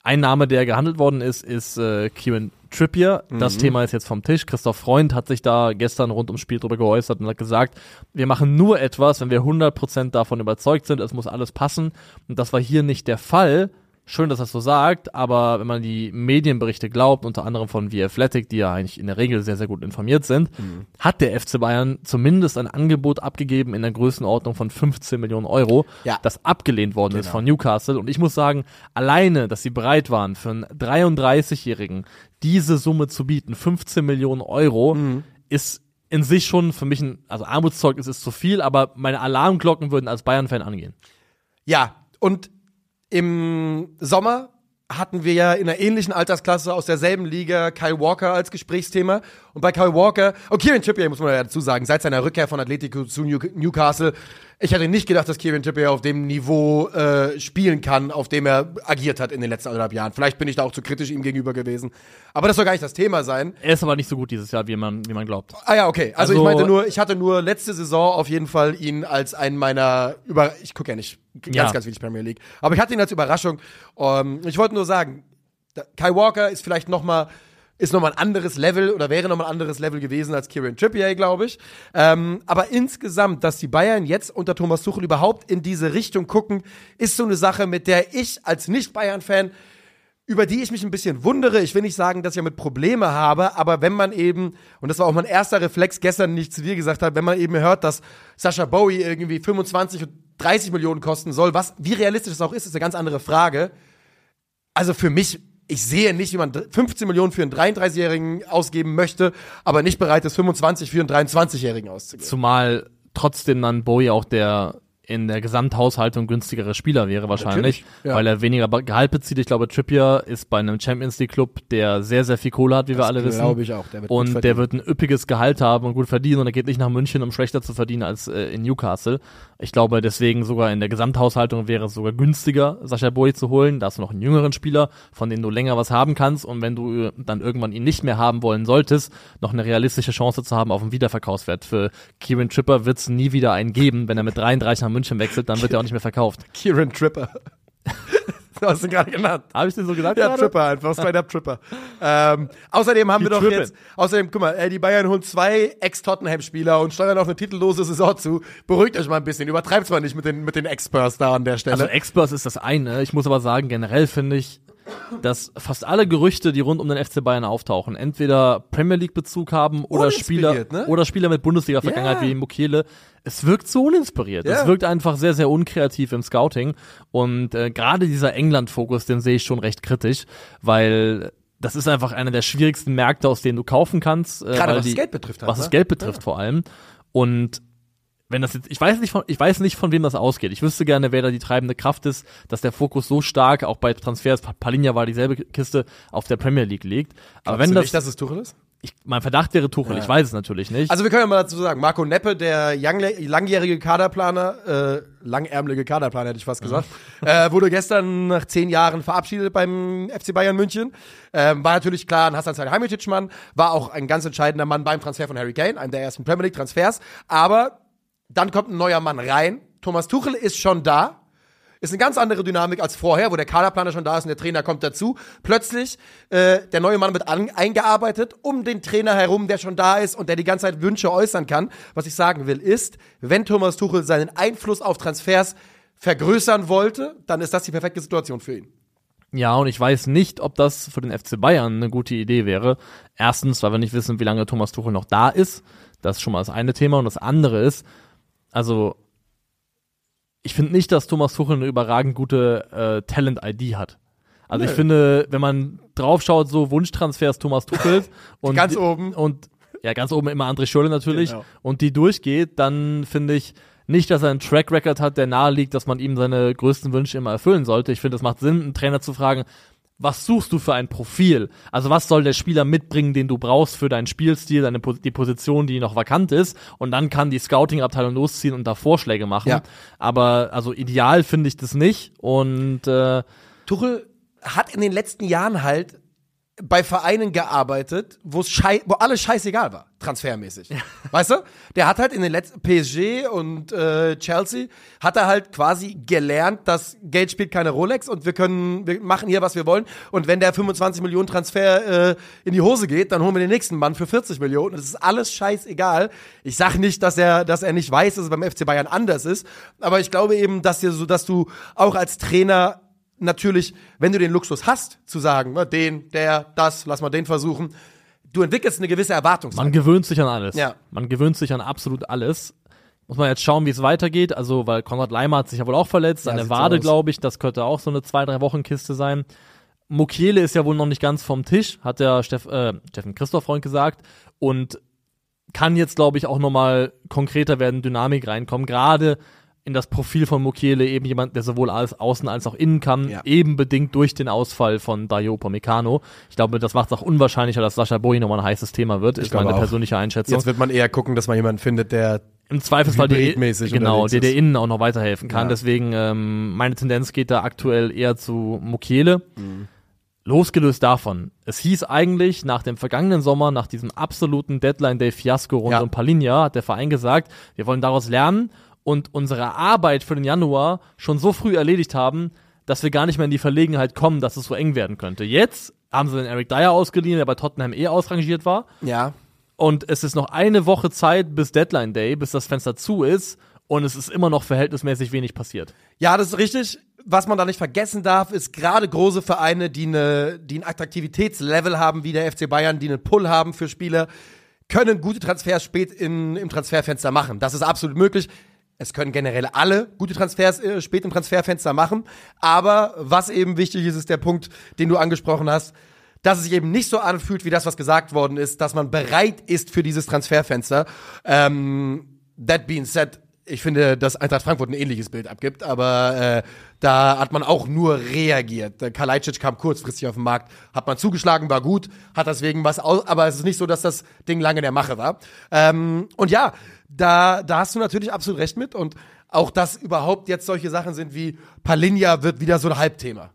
ein Name, der gehandelt worden ist, ist äh, Kieran Trippier. Mhm. Das Thema ist jetzt vom Tisch. Christoph Freund hat sich da gestern rund ums Spiel drüber geäußert und hat gesagt, wir machen nur etwas, wenn wir 100% davon überzeugt sind, es muss alles passen. Und das war hier nicht der Fall schön, dass er so sagt, aber wenn man die Medienberichte glaubt, unter anderem von The Athletic, die ja eigentlich in der Regel sehr, sehr gut informiert sind, mhm. hat der FC Bayern zumindest ein Angebot abgegeben in der Größenordnung von 15 Millionen Euro, ja. das abgelehnt worden genau. ist von Newcastle. Und ich muss sagen, alleine, dass sie bereit waren, für einen 33-Jährigen diese Summe zu bieten, 15 Millionen Euro, mhm. ist in sich schon für mich ein, also Armutszeugnis ist zu viel, aber meine Alarmglocken würden als Bayern-Fan angehen.
Ja, und im Sommer hatten wir ja in einer ähnlichen Altersklasse aus derselben Liga Kyle Walker als Gesprächsthema. Und bei Kyle Walker, und oh, Kieran Trippier muss man ja dazu sagen, seit seiner Rückkehr von Atletico zu Newcastle ich hätte nicht gedacht, dass Kevin Trippier auf dem Niveau äh, spielen kann, auf dem er agiert hat in den letzten anderthalb Jahren. Vielleicht bin ich da auch zu kritisch ihm gegenüber gewesen. Aber das soll gar nicht das Thema sein.
Er ist aber nicht so gut dieses Jahr, wie man, wie man glaubt.
Ah ja, okay. Also, also ich meinte nur, ich hatte nur letzte Saison auf jeden Fall ihn als einen meiner über ich gucke ja nicht ganz, ja. ganz wenig Premier League. Aber ich hatte ihn als Überraschung. Um, ich wollte nur sagen, Kai Walker ist vielleicht noch mal ist nochmal ein anderes Level oder wäre nochmal ein anderes Level gewesen als Kieran Trippier, glaube ich. Ähm, aber insgesamt, dass die Bayern jetzt unter Thomas Tuchel überhaupt in diese Richtung gucken, ist so eine Sache, mit der ich als Nicht-Bayern-Fan über die ich mich ein bisschen wundere. Ich will nicht sagen, dass ich damit Probleme habe, aber wenn man eben, und das war auch mein erster Reflex gestern, nicht zu dir gesagt habe, wenn man eben hört, dass Sascha Bowie irgendwie 25 und 30 Millionen kosten soll, was, wie realistisch das auch ist, ist eine ganz andere Frage. Also für mich ich sehe nicht, wie man 15 Millionen für einen 33-Jährigen ausgeben möchte, aber nicht bereit ist, 25 für einen 23-Jährigen auszugeben.
Zumal trotzdem dann Bowie auch der in der Gesamthaushaltung günstigere Spieler wäre wahrscheinlich,
ja.
weil er weniger Gehalt bezieht. Ich glaube, Trippier ist bei einem Champions League Club, der sehr, sehr viel Kohle hat, wie wir alle wissen.
glaube ich auch. Der wird
und der wird ein üppiges Gehalt haben und gut verdienen und er geht nicht nach München, um schlechter zu verdienen als äh, in Newcastle. Ich glaube, deswegen sogar in der Gesamthaushaltung wäre es sogar günstiger, Sascha Boy zu holen. Da hast du noch einen jüngeren Spieler, von dem du länger was haben kannst und wenn du äh, dann irgendwann ihn nicht mehr haben wollen solltest, noch eine realistische Chance zu haben auf einen Wiederverkaufswert. Für Kieran Tripper wird es nie wieder einen geben. Wenn er mit 33 nach München wechselt, dann wird er auch nicht mehr verkauft.
Kieran Tripper. du hast ihn gerade genannt.
Habe ich den so gesagt?
Ja,
gerade?
Tripper einfach, straight Tripper. ähm, außerdem haben
Die
wir doch
Trippen.
jetzt, außerdem, guck mal, die Bayern holen zwei Ex-Tottenham-Spieler und steuern auf eine titellose Saison zu. Beruhigt euch mal ein bisschen, übertreibt's mal nicht mit den, mit den Experts da an der Stelle.
Also Experts ist das eine. Ich muss aber sagen, generell finde ich, dass fast alle Gerüchte, die rund um den FC Bayern auftauchen, entweder Premier League Bezug haben oder Spieler
ne?
oder Spieler mit Bundesliga Vergangenheit
Ja.
wie Mukiele. Es wirkt so uninspiriert.
Ja.
Es wirkt einfach sehr sehr unkreativ im Scouting und äh, gerade dieser England Fokus, den sehe ich schon recht kritisch, weil das ist einfach einer der schwierigsten Märkte, aus denen du kaufen kannst, äh,
Gerade was
die,
das Geld betrifft halt,
was das
ne?
Geld betrifft vor allem und wenn das jetzt, ich weiß nicht von, ich weiß nicht von wem das ausgeht. Ich wüsste gerne, wer da die treibende Kraft ist, dass der Fokus so stark auch bei Transfers, Palinja war dieselbe Kiste, auf der Premier League liegt. Aber
Glaubst
wenn das,
nicht, dass es Tuchel ist?
ich, mein Verdacht wäre Tuchel, ich weiß es natürlich nicht.
Also wir können ja mal dazu sagen, Marco Neppe, der langjährige Kaderplaner, äh, langärmelige Kaderplaner hätte ich fast gesagt, äh, wurde gestern nach zehn Jahren verabschiedet beim FC Bayern München. Ähm, war natürlich klar ein Hassan Salihamidzic-Mann, war auch ein ganz entscheidender Mann beim Transfer von Harry Kane, einem der ersten Premier League Transfers. Aber dann kommt ein neuer Mann rein. Thomas Tuchel ist schon da. Ist eine ganz andere Dynamik als vorher, wo der Kaderplaner schon da ist und der Trainer kommt dazu. Plötzlich, äh, der neue Mann wird an, eingearbeitet um den Trainer herum, der schon da ist und der die ganze Zeit Wünsche äußern kann. Was ich sagen will, ist, wenn Thomas Tuchel seinen Einfluss auf Transfers vergrößern wollte, dann ist das die perfekte Situation für ihn.
Ja, und ich weiß nicht, ob das für den FC Bayern eine gute Idee wäre. Erstens, weil wir nicht wissen, wie lange Thomas Tuchel noch da ist. Das ist schon mal das eine Thema. Und das andere ist, also, ich finde nicht, dass Thomas Tuchel eine überragend gute äh, Talent-ID hat. Also ich finde, wenn man draufschaut, so Wunschtransfers Thomas Tuchel und
Ganz
die-
oben.
und ja, ganz oben immer André Schürrle natürlich
Genau.
und die durchgeht, dann finde ich nicht, dass er einen Track Record hat, der nahe liegt, dass man ihm seine größten Wünsche immer erfüllen sollte. Ich finde, es macht Sinn, einen Trainer zu fragen, was suchst du für ein Profil? Also was soll der Spieler mitbringen, den du brauchst für deinen Spielstil, deine die Position, die noch vakant ist? Und dann kann die Scouting-Abteilung losziehen und da Vorschläge machen.
Ja.
Aber also ideal finde ich das nicht. Und äh,
Tuchel hat in den letzten Jahren halt bei Vereinen gearbeitet, wo alles scheißegal war, transfermäßig. Weißt du? Der hat halt in den letzten PSG und äh, Chelsea hat er halt quasi gelernt, dass Geld spielt keine Rolex und wir können wir machen hier was wir wollen und wenn der 25 Millionen Transfer äh, in die Hose geht, dann holen wir den nächsten Mann für 40 Millionen. Das ist alles scheißegal. Ich sag nicht, dass er dass er nicht weiß, dass es beim FC Bayern anders ist, aber ich glaube eben, dass dir so dass du auch als Trainer natürlich, wenn du den Luxus hast, zu sagen, na, den, der, das, lass mal den versuchen, du entwickelst eine gewisse Erwartungshaltung.
man gewöhnt sich an alles.
Ja.
Man gewöhnt sich an absolut alles. Muss man jetzt schauen, wie es weitergeht. Also, weil Konrad Leimer hat sich ja wohl auch verletzt.
Ja,
Seine Wade, glaube ich, das könnte auch so eine zwei, drei Wochen Kiste sein. Mukiele ist ja wohl noch nicht ganz vom Tisch, hat der Steff, äh, Steffen Christoph Freund gesagt. Und kann jetzt, glaube ich, auch nochmal konkreter werden, Dynamik reinkommen. Gerade in das Profil von Mukiele eben jemand, der sowohl als außen als auch innen kann,
Ja.
eben bedingt durch den Ausfall von Dayo Pomecano. Ich glaube, das macht es auch unwahrscheinlicher, dass Sascha Boy nochmal ein heißes Thema wird, ist
glaube
meine
auch.
persönliche Einschätzung.
Jetzt wird man eher gucken, dass man jemanden findet, der
Im Zweifelsfall der, genau, der der
ist.
innen auch noch weiterhelfen kann.
Ja.
Deswegen, ähm, meine Tendenz geht da aktuell eher zu Mukiele. Losgelöst davon. Es hieß eigentlich nach dem vergangenen Sommer, nach diesem absoluten Deadline-Day-Fiasko rund
Ja.
um Palinja, hat der Verein gesagt, wir wollen daraus lernen und unsere Arbeit für den Januar schon so früh erledigt haben, dass wir gar nicht mehr in die Verlegenheit kommen, dass es so eng werden könnte. Jetzt haben sie den Eric Dyer ausgeliehen, der bei Tottenham eh ausrangiert war.
ja,
Und es ist noch eine Woche Zeit bis Deadline Day, bis das Fenster zu ist. Und es ist immer noch verhältnismäßig wenig passiert.
Ja, das ist richtig. Was man da nicht vergessen darf, ist gerade große Vereine, die, eine, die ein Attraktivitätslevel haben, wie der FC Bayern, die einen Pull haben für Spieler, können gute Transfers spät in, im Transferfenster machen. Das ist absolut möglich. Es können generell alle gute Transfers äh, spät im Transferfenster machen. Aber was eben wichtig ist, ist der Punkt, den du angesprochen hast, dass es sich eben nicht so anfühlt, wie das, was gesagt worden ist, dass man bereit ist für dieses Transferfenster. Ähm, that being said, ich finde, dass Eintracht Frankfurt ein ähnliches Bild abgibt, aber äh, da hat man auch nur reagiert. Kalajdzic kam kurzfristig auf den Markt, hat man zugeschlagen, war gut, hat deswegen was aus, aber es ist nicht so, dass das Ding lange in der Mache war. Ähm, und ja, da, da hast du natürlich absolut recht mit und auch, dass überhaupt jetzt solche Sachen sind wie Palinja wird wieder so ein Halbthema.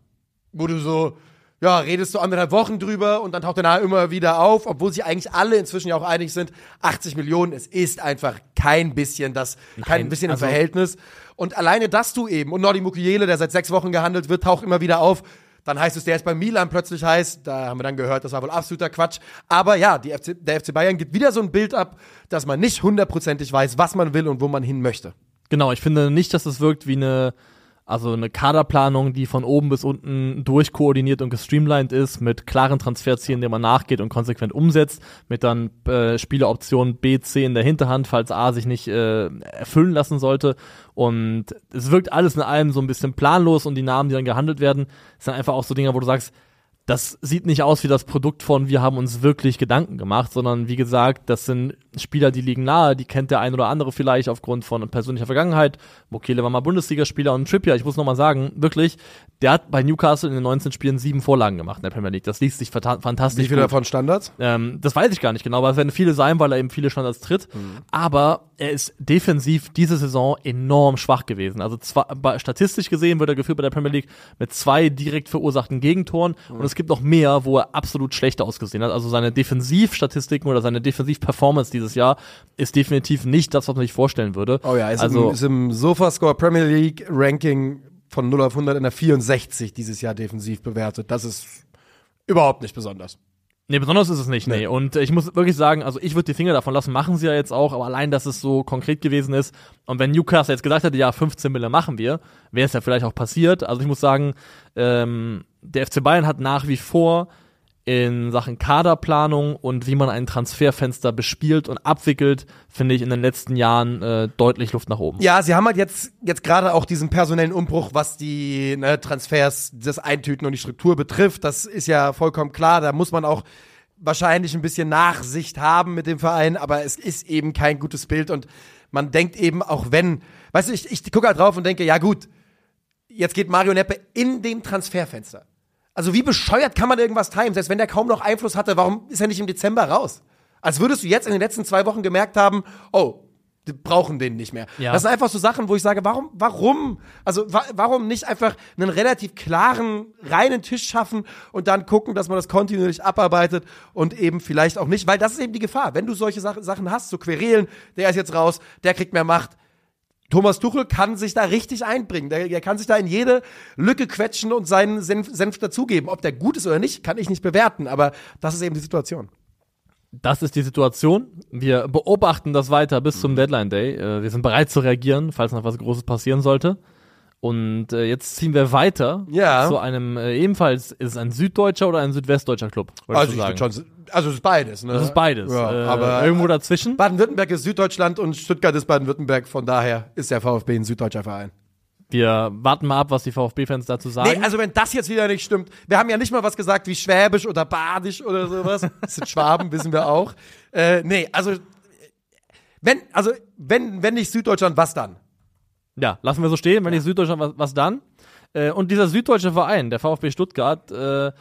Wo du so, ja, redest du anderthalb Wochen drüber und dann taucht er nachher immer wieder auf, obwohl sich eigentlich alle inzwischen ja auch einig sind, 80 Millionen, es ist einfach kein bisschen das, kein
Nein,
bisschen
also-
im Verhältnis. Und alleine, dass du eben, und Nordi Mukiele, der seit sechs Wochen gehandelt wird, taucht immer wieder auf. Dann heißt es, der ist bei Milan plötzlich heiß. Da haben wir dann gehört, das war wohl absoluter Quatsch. Aber ja, FC, der FC Bayern gibt wieder so ein Bild ab, dass man nicht hundertprozentig weiß, was man will und wo man hin möchte.
Genau, ich finde nicht, dass es wirkt wie eine, also eine Kaderplanung, die von oben bis unten durchkoordiniert und gestreamlined ist, mit klaren Transferzielen, denen man nachgeht und konsequent umsetzt, mit dann äh, Spieleroption B, C in der Hinterhand, falls A sich nicht äh, erfüllen lassen sollte. Und es wirkt alles in allem so ein bisschen planlos und die Namen, die dann gehandelt werden, sind einfach auch so Dinge, wo du sagst, das sieht nicht aus wie das Produkt von, wir haben uns wirklich Gedanken gemacht, sondern wie gesagt, das sind Spieler, die liegen nahe, die kennt der ein oder andere vielleicht aufgrund von persönlicher Vergangenheit. Mokele war mal Bundesligaspieler und Trippier, ich muss nochmal sagen, wirklich, der hat bei Newcastle in den 19 Spielen sieben Vorlagen gemacht in der Premier League. Das liest sich fanta- fantastisch
Wie viele
gut.
davon Standards?
Ähm, das weiß ich gar nicht genau, aber es werden viele sein, weil er eben viele Standards tritt. Aber er ist defensiv diese Saison enorm schwach gewesen. Also zwar, statistisch gesehen wird er geführt bei der Premier League mit zwei direkt verursachten Gegentoren und es gibt noch mehr, wo er absolut schlecht ausgesehen hat. Also seine Defensivstatistiken oder seine Defensivperformance dieses Jahr ist definitiv nicht das, was man sich vorstellen würde.
Oh ja, ist,
also
im, ist im Sofascore Premier League Ranking von 0 auf 100 in der 64 dieses Jahr defensiv bewertet. Das ist überhaupt nicht besonders.
Nee, besonders ist es nicht, nee.
Nee.
Und äh, ich muss wirklich sagen, also ich würde die Finger davon lassen, machen sie ja jetzt auch, aber allein, dass es so konkret gewesen ist und wenn Newcastle jetzt gesagt hätte, ja, 15 Mille machen wir, wäre es ja vielleicht auch passiert. Also ich muss sagen, ähm, der FC Bayern hat nach wie vor in Sachen Kaderplanung und wie man ein Transferfenster bespielt und abwickelt, finde ich in den letzten Jahren äh, deutlich Luft nach oben.
Ja, sie haben halt jetzt, jetzt gerade auch diesen personellen Umbruch, was die ne, Transfers, das Eintüten und die Struktur betrifft. Das ist ja vollkommen klar. Da muss man auch wahrscheinlich ein bisschen Nachsicht haben mit dem Verein, aber es ist eben kein gutes Bild und man denkt eben auch wenn, weißt du, ich, ich gucke halt drauf und denke, ja gut, jetzt geht Mario Neppe in dem Transferfenster. Also wie bescheuert kann man irgendwas timen? Selbst wenn der kaum noch Einfluss hatte, warum ist er nicht im Dezember raus? Als würdest du jetzt in den letzten zwei Wochen gemerkt haben, oh, die brauchen den nicht mehr.
Ja.
Das sind einfach so Sachen, wo ich sage, warum, warum? Also wa warum nicht einfach einen relativ klaren, reinen Tisch schaffen und dann gucken, dass man das kontinuierlich abarbeitet und eben vielleicht auch nicht, weil das ist eben die Gefahr. Wenn du solche Sach Sachen hast, so Querelen, der ist jetzt raus, der kriegt mehr Macht, Thomas Tuchel kann sich da richtig einbringen. Der, der kann sich da in jede Lücke quetschen und seinen Senf, Senf dazugeben. Ob der gut ist oder nicht, kann ich nicht bewerten, aber das ist eben die Situation.
Das ist die Situation. Wir beobachten das weiter bis
Mhm.
zum Deadline Day. Äh, wir sind bereit zu reagieren, falls noch was Großes passieren sollte. Und äh, jetzt ziehen wir weiter
Ja.
zu einem äh, ebenfalls ist es ein süddeutscher oder ein südwestdeutscher Club.
Also ich würde schon, also es ist beides. Ne?
Das ist beides.
Ja,
äh,
aber
irgendwo dazwischen.
Baden-Württemberg ist Süddeutschland und Stuttgart ist Baden-Württemberg. Von daher ist der VfB ein süddeutscher Verein.
Wir warten mal ab, was die VfB-Fans dazu sagen.
Nee, also wenn das jetzt wieder nicht stimmt, wir haben ja nicht mal was gesagt wie Schwäbisch oder Badisch oder sowas. Das sind Schwaben, wissen wir auch. Äh, nee, also wenn, also wenn, wenn nicht Süddeutschland, was dann?
Ja, lassen wir so stehen. Wenn nicht Süddeutschland, was, was dann? Äh, und dieser süddeutsche Verein, der VfB Stuttgart, äh,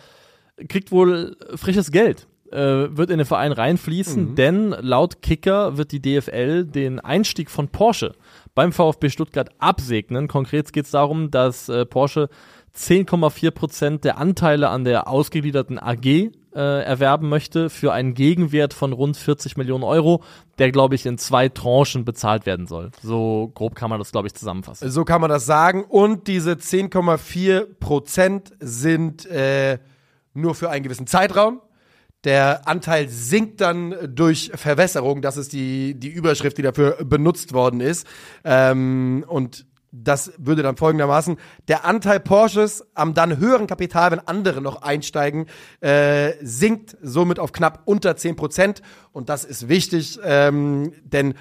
kriegt wohl frisches Geld. Äh, wird in den Verein reinfließen, denn laut Kicker wird die DFL den Einstieg von Porsche beim VfB Stuttgart absegnen. Konkret geht es darum, dass äh, Porsche 10,4 Prozent der Anteile an der ausgegliederten AG äh, erwerben möchte für einen Gegenwert von rund 40 Millionen Euro, der, glaube ich, in zwei Tranchen bezahlt werden soll. So grob kann man das, glaube ich, zusammenfassen.
So kann man das sagen. Und diese 10,4 Prozent sind äh, nur für einen gewissen Zeitraum. Der Anteil sinkt dann durch Verwässerung. Das ist die, die Überschrift, die dafür benutzt worden ist. Ähm, und das würde dann folgendermaßen, der Anteil Porsches am dann höheren Kapital, wenn andere noch einsteigen, äh, sinkt somit auf knapp unter 10 Prozent. Und das ist wichtig, ähm, denn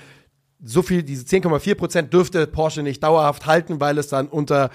so viel, diese 10,4 Prozent dürfte Porsche nicht dauerhaft halten, weil es dann unter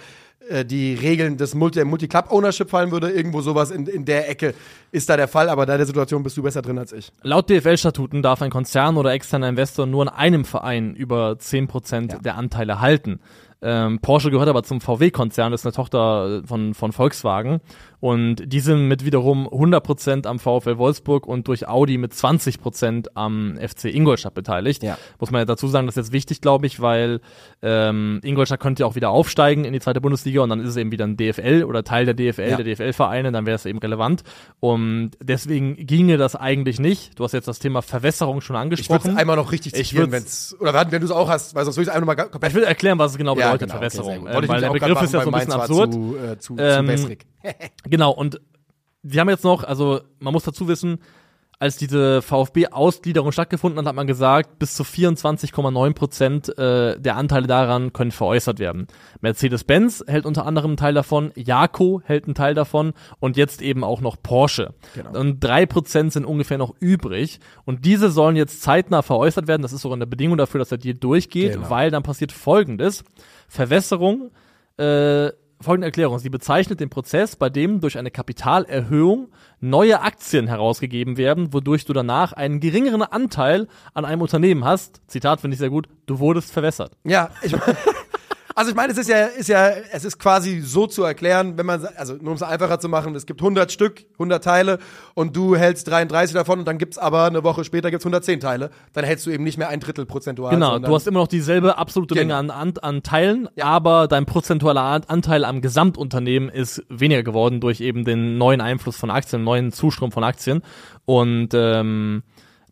die Regeln des Multi Multi-Club-Ownership fallen würde. Irgendwo sowas in, in der Ecke ist da der Fall, aber da der Situation bist du besser drin als ich.
Laut DFL-Statuten darf ein Konzern oder externer Investor nur in einem Verein über 10% ja. der Anteile halten. Ähm, Porsche gehört aber zum VW-Konzern, ist eine Tochter von, von Volkswagen. Und die sind mit wiederum 100% am VfL Wolfsburg und durch Audi mit 20% am FC Ingolstadt beteiligt. Ja. Muss man ja dazu sagen, das ist jetzt wichtig, glaube ich, weil ähm, Ingolstadt könnte ja auch wieder aufsteigen in die zweite Bundesliga und dann ist es eben wieder ein DFL oder Teil der DFL, ja. der DFL-Vereine, dann wäre es eben relevant. Und deswegen ginge das eigentlich nicht. Du hast jetzt das Thema Verwässerung schon angesprochen. Ich
würde einmal noch richtig zitieren, wenn's, oder wenn du es auch hast, weil sonst würde ich einfach mal
Ich will erklären, was es genau bedeutet, ja, genau, Verwässerung. Okay, äh, weil der Begriff ist ja so ein bisschen absurd. Zu, äh, zu, ähm, zu genau, und wir haben jetzt noch, also man muss dazu wissen, als diese VfB-Ausgliederung stattgefunden hat, hat man gesagt, bis zu 24,9 Prozent äh, der Anteile daran können veräußert werden. Mercedes-Benz hält unter anderem einen Teil davon, Jaco hält einen Teil davon und jetzt eben auch noch Porsche. Genau. Und drei Prozent sind ungefähr noch übrig. Und diese sollen jetzt zeitnah veräußert werden. Das ist sogar eine Bedingung dafür, dass der Deal durchgeht, genau. weil dann passiert Folgendes. Verwässerung, äh, folgende Erklärung. Sie bezeichnet den Prozess, bei dem durch eine Kapitalerhöhung neue Aktien herausgegeben werden, wodurch du danach einen geringeren Anteil an einem Unternehmen hast. Zitat finde ich sehr gut. Du wurdest verwässert.
Ja, ich Also ich meine, es ist ja, ist ja, es ist quasi so zu erklären, wenn man, also nur um es einfacher zu machen, es gibt 100 Stück, 100 Teile und du hältst 33 davon und dann gibt's aber eine Woche später gibt's 110 Teile. Dann hältst du eben nicht mehr ein Drittel prozentual.
Genau, du hast immer noch dieselbe absolute. Menge an, an, an Teilen, ja. aber dein prozentualer Anteil am Gesamtunternehmen ist weniger geworden durch eben den neuen Einfluss von Aktien, neuen Zustrom von Aktien und ähm,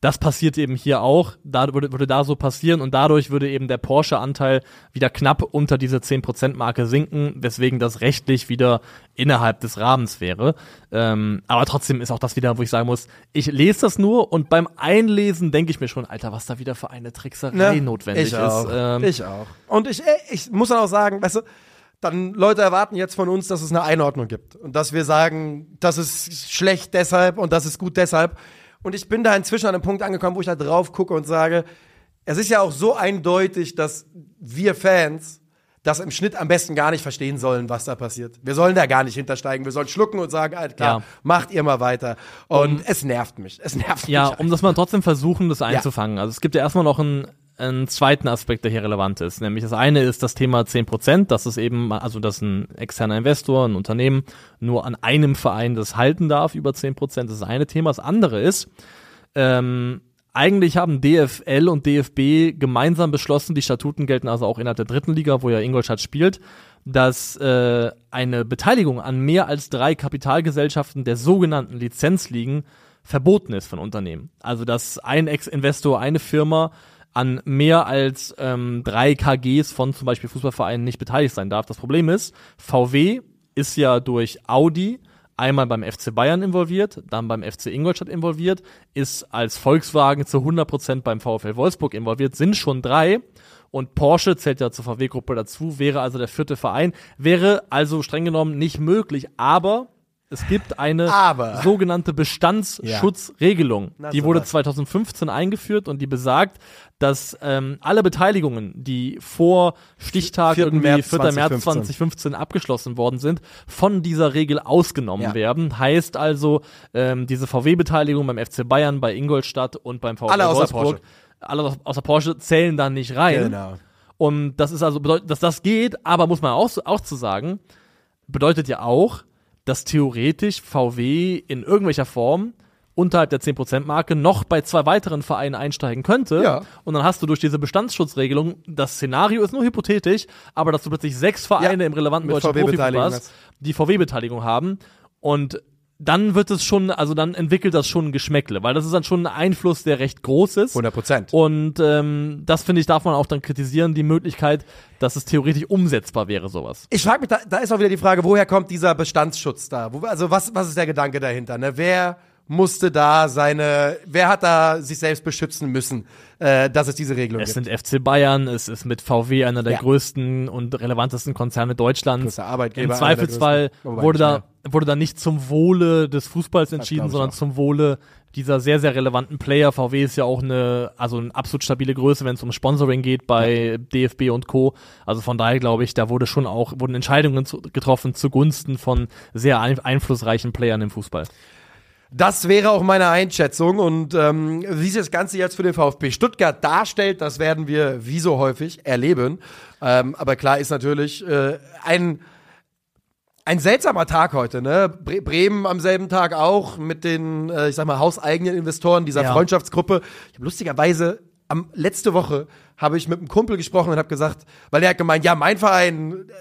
das passiert eben hier auch, da würde, würde da so passieren und dadurch würde eben der Porsche-Anteil wieder knapp unter diese 10%-Marke sinken, weswegen das rechtlich wieder innerhalb des Rahmens wäre. Ähm, aber trotzdem ist auch das wieder, wo ich sagen muss, ich lese das nur und beim Einlesen denke ich mir schon, Alter, was da wieder für eine Trickserei ne, notwendig
ich
ist.
Auch. Ähm, ich auch. Und ich, ich muss dann auch sagen, weißt du, dann Leute erwarten jetzt von uns, dass es eine Einordnung gibt und dass wir sagen, das ist schlecht deshalb und das ist gut deshalb. Und ich bin da inzwischen an einem Punkt angekommen, wo ich da drauf gucke und sage, es ist ja auch so eindeutig, dass wir Fans das im Schnitt am besten gar nicht verstehen sollen, was da passiert. Wir sollen da gar nicht hintersteigen. Wir sollen schlucken und sagen, Alter, klar, ja. macht ihr mal weiter. Und um, es nervt mich. Es nervt
ja,
mich.
Ja, um das mal trotzdem versuchen, das einzufangen. Ja. Also es gibt ja erstmal noch ein einen zweiten Aspekt, der hier relevant ist. Nämlich das eine ist das Thema 10%, das ist eben, also dass ein externer Investor, ein Unternehmen nur an einem Verein das halten darf über 10%, das ist das eine Thema. Das andere ist, ähm, eigentlich haben DFL und DFB gemeinsam beschlossen, die Statuten gelten also auch innerhalb der dritten Liga, wo ja Ingolstadt spielt, dass äh, eine Beteiligung an mehr als drei Kapitalgesellschaften der sogenannten Lizenzligen verboten ist von Unternehmen. Also dass ein Ex-Investor, eine Firma an mehr als ähm, drei KGs von zum Beispiel Fußballvereinen nicht beteiligt sein darf. Das Problem ist, VW ist ja durch Audi einmal beim FC Bayern involviert, dann beim FC Ingolstadt involviert, ist als Volkswagen zu 100% beim VfL Wolfsburg involviert, sind schon drei. Und Porsche zählt ja zur VW-Gruppe dazu, wäre also der vierte Verein, wäre also streng genommen nicht möglich, aber es gibt eine
Aber.
sogenannte Bestandsschutzregelung. Ja. Die wurde 2015 eingeführt und die besagt, dass ähm, alle Beteiligungen, die vor Stichtag 4. irgendwie März 4. 2015. März 2015 abgeschlossen worden sind, von dieser Regel ausgenommen ja. werden. Heißt also, ähm, diese VW-Beteiligung beim FC Bayern, bei Ingolstadt und beim VW
alle Wolfsburg, Porsche.
alle außer Porsche zählen dann nicht rein. Genau. Und das ist also bedeutet, dass das geht, aber muss man auch, auch zu sagen, bedeutet ja auch, dass theoretisch VW in irgendwelcher Form unterhalb der 10%-Marke noch bei zwei weiteren Vereinen einsteigen könnte. Ja. Und dann hast du durch diese Bestandsschutzregelung, das Szenario ist nur hypothetisch, aber dass du plötzlich sechs Vereine ja, im relevanten deutschen Profifußball hast, die VW-Beteiligung haben. Und dann wird es schon, also dann entwickelt das schon ein Geschmäckle, weil das ist dann schon ein Einfluss, der recht groß ist.
100 Prozent.
Und ähm, das finde ich, darf man auch dann kritisieren, die Möglichkeit, dass es theoretisch umsetzbar wäre, sowas.
Ich frage mich, da, da ist auch wieder die Frage, woher kommt dieser Bestandsschutz da? Wo, also was, was ist der Gedanke dahinter? Ne? Wer musste da seine, wer hat da sich selbst beschützen müssen, äh, dass es diese Regelung
Es
gibt?
sind FC Bayern, es ist mit VW einer der
Ja.
größten und relevantesten Konzerne Deutschlands.
Arbeitgeber,
Im Zweifelsfall wurde da, wurde da nicht zum Wohle des Fußballs entschieden, sondern
auch.
zum Wohle dieser sehr, sehr relevanten Player. VW ist ja auch eine, also eine absolut stabile Größe, wenn es um Sponsoring geht bei DFB und Co. Also von daher glaube ich, da wurde schon auch, wurden Entscheidungen zu, getroffen zugunsten von sehr ein, einflussreichen Playern im Fußball.
Das wäre auch meine Einschätzung. Und ähm, wie sich das Ganze jetzt für den VfB Stuttgart darstellt, das werden wir wie so häufig erleben. Ähm, aber klar ist natürlich äh, ein ein seltsamer Tag heute, ne? Bre Bremen am selben Tag auch mit den, äh, ich sag mal, hauseigenen Investoren dieser
Ja.
Freundschaftsgruppe. Ich habe lustigerweise am letzte Woche habe ich mit einem Kumpel gesprochen und habe gesagt, weil der hat gemeint, ja, mein Verein äh,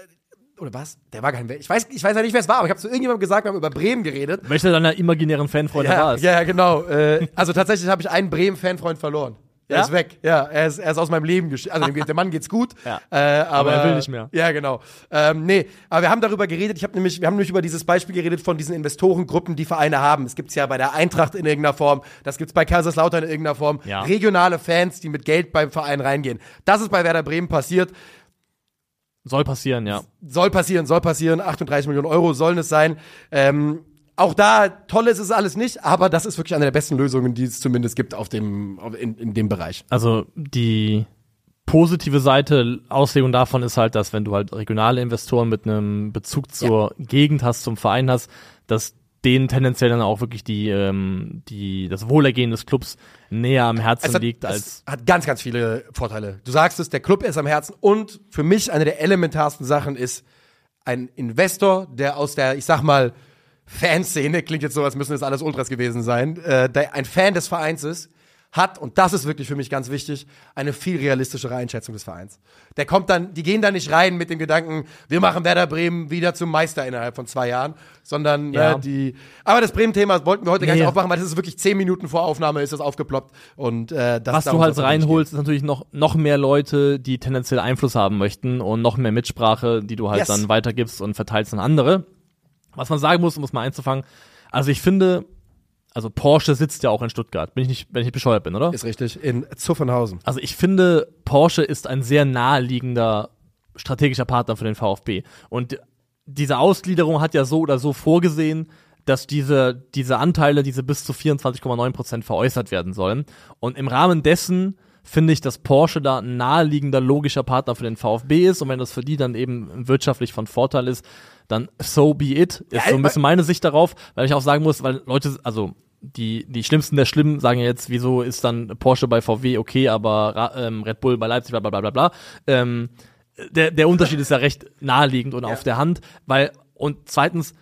oder was? Der war kein Ich weiß, ich weiß ja nicht, wer es war, aber ich habe zu irgendjemandem gesagt, wir haben über Bremen geredet.
Welcher deiner imaginären Fanfreunde war
Ja,
es?
ja, ja, genau. Äh, also tatsächlich habe ich einen Bremen-Fanfreund verloren. Er
Ja?
ist weg. Ja, er ist, er ist aus meinem Leben geschieden. Also dem, der Mann geht's gut.
Ja.
Äh, aber,
Aber er will nicht mehr.
Ja, genau. Ähm, nee, aber wir haben darüber geredet. Ich habe nämlich, wir haben nämlich über dieses Beispiel geredet von diesen Investorengruppen, die Vereine haben. Es gibt's ja bei der Eintracht in irgendeiner Form. Das gibt's bei Kaiserslautern in irgendeiner Form.
Ja.
Regionale Fans, die mit Geld beim Verein reingehen. Das ist bei Werder Bremen passiert.
Soll passieren, ja.
Soll passieren, soll passieren. 38 Millionen Euro sollen es sein. Ähm, auch da, toll ist es alles nicht, aber das ist wirklich eine der besten Lösungen, die es zumindest gibt auf dem, in, in dem Bereich.
Also die positive Seite, Auslegung davon ist halt, dass wenn du halt regionale Investoren mit einem Bezug zur Gegend hast, zum Verein hast, dass denen tendenziell dann auch wirklich die, ähm, die, das Wohlergehen des Clubs näher am Herzen
hat,
liegt als
hat ganz, ganz viele Vorteile. Du sagst es, der Club ist am Herzen und für mich eine der elementarsten Sachen ist ein Investor, der aus der, ich sag mal, Fanszene, klingt jetzt so, als müssen es alles Ultras gewesen sein, äh, der ein Fan des Vereins ist, hat, und das ist wirklich für mich ganz wichtig, eine viel realistischere Einschätzung des Vereins. Der kommt dann, die gehen da nicht rein mit dem Gedanken, wir machen Werder Bremen wieder zum Meister innerhalb von zwei Jahren, sondern
Ja.
ne, die. Aber das Bremen-Thema wollten wir heute gar
Nee.
nicht aufmachen, weil das ist wirklich zehn Minuten vor Aufnahme ist das aufgeploppt und äh, das
was du halt reinholst, ist natürlich noch, noch mehr Leute, die tendenziell Einfluss haben möchten und noch mehr Mitsprache, die du halt
Yes.
dann weitergibst und verteilst an andere. Was man sagen muss, um es mal einzufangen, also ich finde, also Porsche sitzt ja auch in Stuttgart, bin ich nicht, wenn ich nicht bescheuert bin, oder?
Ist richtig, in Zuffenhausen.
Also ich finde, Porsche ist ein sehr naheliegender strategischer Partner für den VfB. Und diese Ausgliederung hat ja so oder so vorgesehen, dass diese, diese Anteile, diese bis zu 24,9 Prozent veräußert werden sollen. Und im Rahmen dessen finde ich, dass Porsche da ein naheliegender, logischer Partner für den VfB ist. Und wenn das für die dann eben wirtschaftlich von Vorteil ist, dann so be it. Ist
Ja,
so ein bisschen meine Sicht darauf, weil ich auch sagen muss, weil Leute, also die, die Schlimmsten der Schlimmen sagen ja jetzt, wieso ist dann Porsche bei VW okay, aber ähm, Red Bull bei Leipzig, bla bla bla bla bla. Ähm, der, der Unterschied ist ja recht naheliegend und auf der Hand, weil, und zweitens,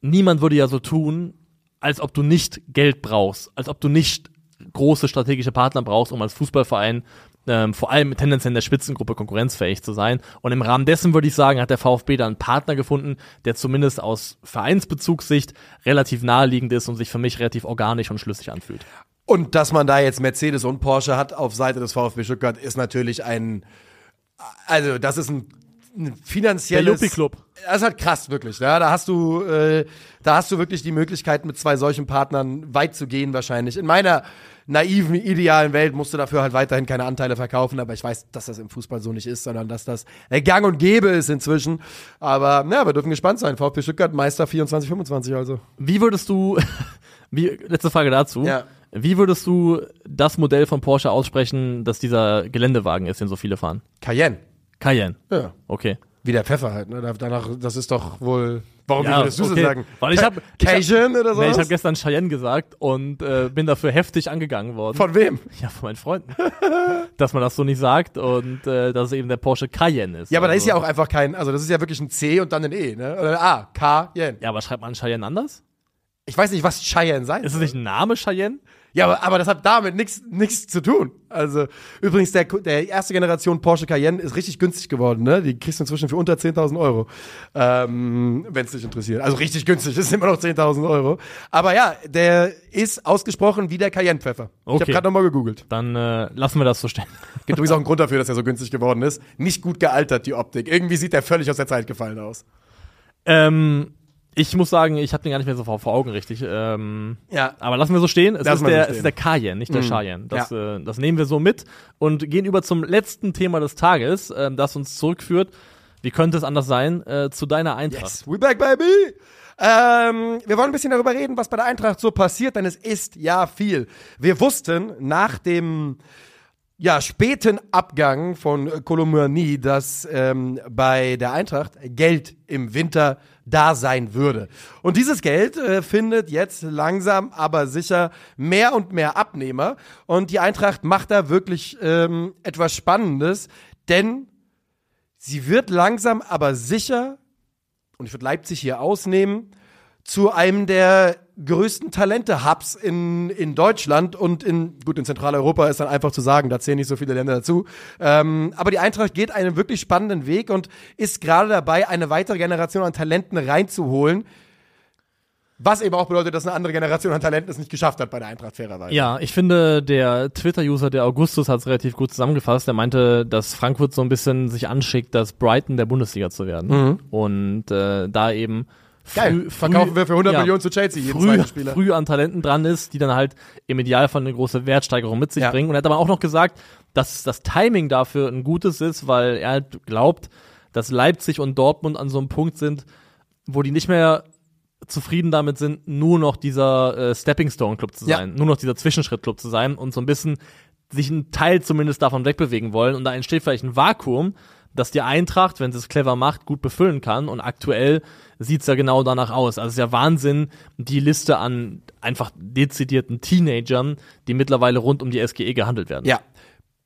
niemand würde ja so tun, als ob du nicht Geld brauchst, als ob du nicht große strategische Partner brauchst, um als Fußballverein ähm, vor allem tendenziell in der Spitzengruppe konkurrenzfähig zu sein. Und im Rahmen dessen würde ich sagen, hat der VfB da einen Partner gefunden, der zumindest aus Vereinsbezugssicht relativ naheliegend ist und sich für mich relativ organisch und schlüssig anfühlt.
Und dass man da jetzt Mercedes und Porsche hat auf Seite des VfB Stuttgart, ist natürlich ein, also das ist ein, ein finanzielles.
Der Yuppie-Club.
Das ist halt krass, wirklich. Ja, da hast du, äh, da hast du wirklich die Möglichkeit, mit zwei solchen Partnern weit zu gehen, wahrscheinlich. In meiner naiven, idealen Welt musst du dafür halt weiterhin keine Anteile verkaufen, aber ich weiß, dass das im Fußball so nicht ist, sondern dass das äh, gang und gäbe ist inzwischen. Aber ja, wir dürfen gespannt sein. VfB Stuttgart Meister 24, 25 also.
Wie würdest du, wie, letzte Frage dazu.
Ja.
Wie würdest du das Modell von Porsche aussprechen, dass dieser Geländewagen ist, den so viele fahren?
Cayenne.
Cayenne.
Ja.
Okay.
Wie der Pfeffer halt, ne? Da- Danach, das ist doch wohl. Warum
Ja,
würdest du so
okay.
sagen?
Weil ich hab-
Cajun oder so?
Nee, ich habe gestern Cheyenne gesagt und äh, bin dafür heftig angegangen worden.
Von wem?
ja, von meinen Freunden. dass man das so nicht sagt und äh, dass es eben der Porsche Cayenne ist.
Ja, aber da
Also-
ist ja auch einfach kein, also das ist ja wirklich ein C und dann ein E, ne? Oder ein A, Yen.
Ja, aber schreibt man Cheyenne anders?
Ich weiß nicht, was Cheyenne sein
Ist es
soll.
nicht ein Name Cheyenne?
Ja, aber, aber das hat damit nichts zu tun. Also übrigens, der, der erste Generation Porsche Cayenne ist richtig günstig geworden, ne? Die kriegst du inzwischen für unter 10.000 Euro, ähm, wenn es dich interessiert. Also richtig günstig, das sind immer noch 10.000 Euro. Aber ja, der ist ausgesprochen wie der Cayenne-Pfeffer. Ich habe
Okay.
gerade nochmal gegoogelt.
Dann äh, lassen wir das so stehen.
Gibt übrigens auch einen Grund dafür, dass er so günstig geworden ist. Nicht gut gealtert, die Optik. Irgendwie sieht der völlig aus der Zeit gefallen aus.
Ähm, Ich muss sagen, ich habe den gar nicht mehr so vor, vor Augen richtig. Ähm,
Ja.
aber lassen wir so stehen. Es, ist
so
der,
stehen.
es ist der Kajen, nicht der
Mhm.
Cheyenne. Das, äh, das nehmen wir so mit und gehen über zum letzten Thema des Tages, ähm, das uns zurückführt. Wie könnte es anders sein? Äh, zu deiner Eintracht.
Yes, we back, baby! Ähm, wir wollen ein bisschen darüber reden, was bei der Eintracht so passiert, denn es ist ja viel. Wir wussten nach dem ja, späten Abgang von Kolomouani, dass ähm, bei der Eintracht Geld im Winter da sein würde. Und dieses Geld äh, findet jetzt langsam, aber sicher mehr und mehr Abnehmer. Und die Eintracht macht da wirklich ähm, etwas Spannendes, denn sie wird langsam, aber sicher und ich würde Leipzig hier ausnehmen, zu einem der größten Talente-Hubs in, in Deutschland und in, gut, in Zentraleuropa ist dann einfach zu sagen, da zählen nicht so viele Länder dazu. Ähm, aber die Eintracht geht einen wirklich spannenden Weg und ist gerade dabei, eine weitere Generation an Talenten reinzuholen. Was eben auch bedeutet, dass eine andere Generation an Talenten es nicht geschafft hat bei der Eintracht fairerweise.
Ja, ich finde, der Twitter-User, der Augustus, hat es relativ gut zusammengefasst. Er meinte, dass Frankfurt so ein bisschen sich anschickt, das Brighton der Bundesliga zu werden. Und äh, da eben
Geil.
früh,
Verkaufen wir für 100
ja,
Millionen zu Chelsea jeden
früh,
zweiten Spieler.
früh an Talenten dran ist, die dann halt im Idealfall eine große Wertsteigerung mit sich
Ja.
bringen. Und er hat aber auch noch gesagt, dass das Timing dafür ein gutes ist, weil er halt glaubt, dass Leipzig und Dortmund an so einem Punkt sind, wo die nicht mehr zufrieden damit sind, nur noch dieser äh, Stepping Stone Club zu
Ja.
sein, nur noch dieser Zwischenschritt Club zu sein und so ein bisschen sich einen Teil zumindest davon wegbewegen wollen und da entsteht vielleicht ein Vakuum, das die Eintracht, wenn sie es clever macht, gut befüllen kann und aktuell sieht's ja genau danach aus. Also es ist ja Wahnsinn, die Liste an einfach dezidierten Teenagern, die mittlerweile rund um die SGE gehandelt werden.
Ja.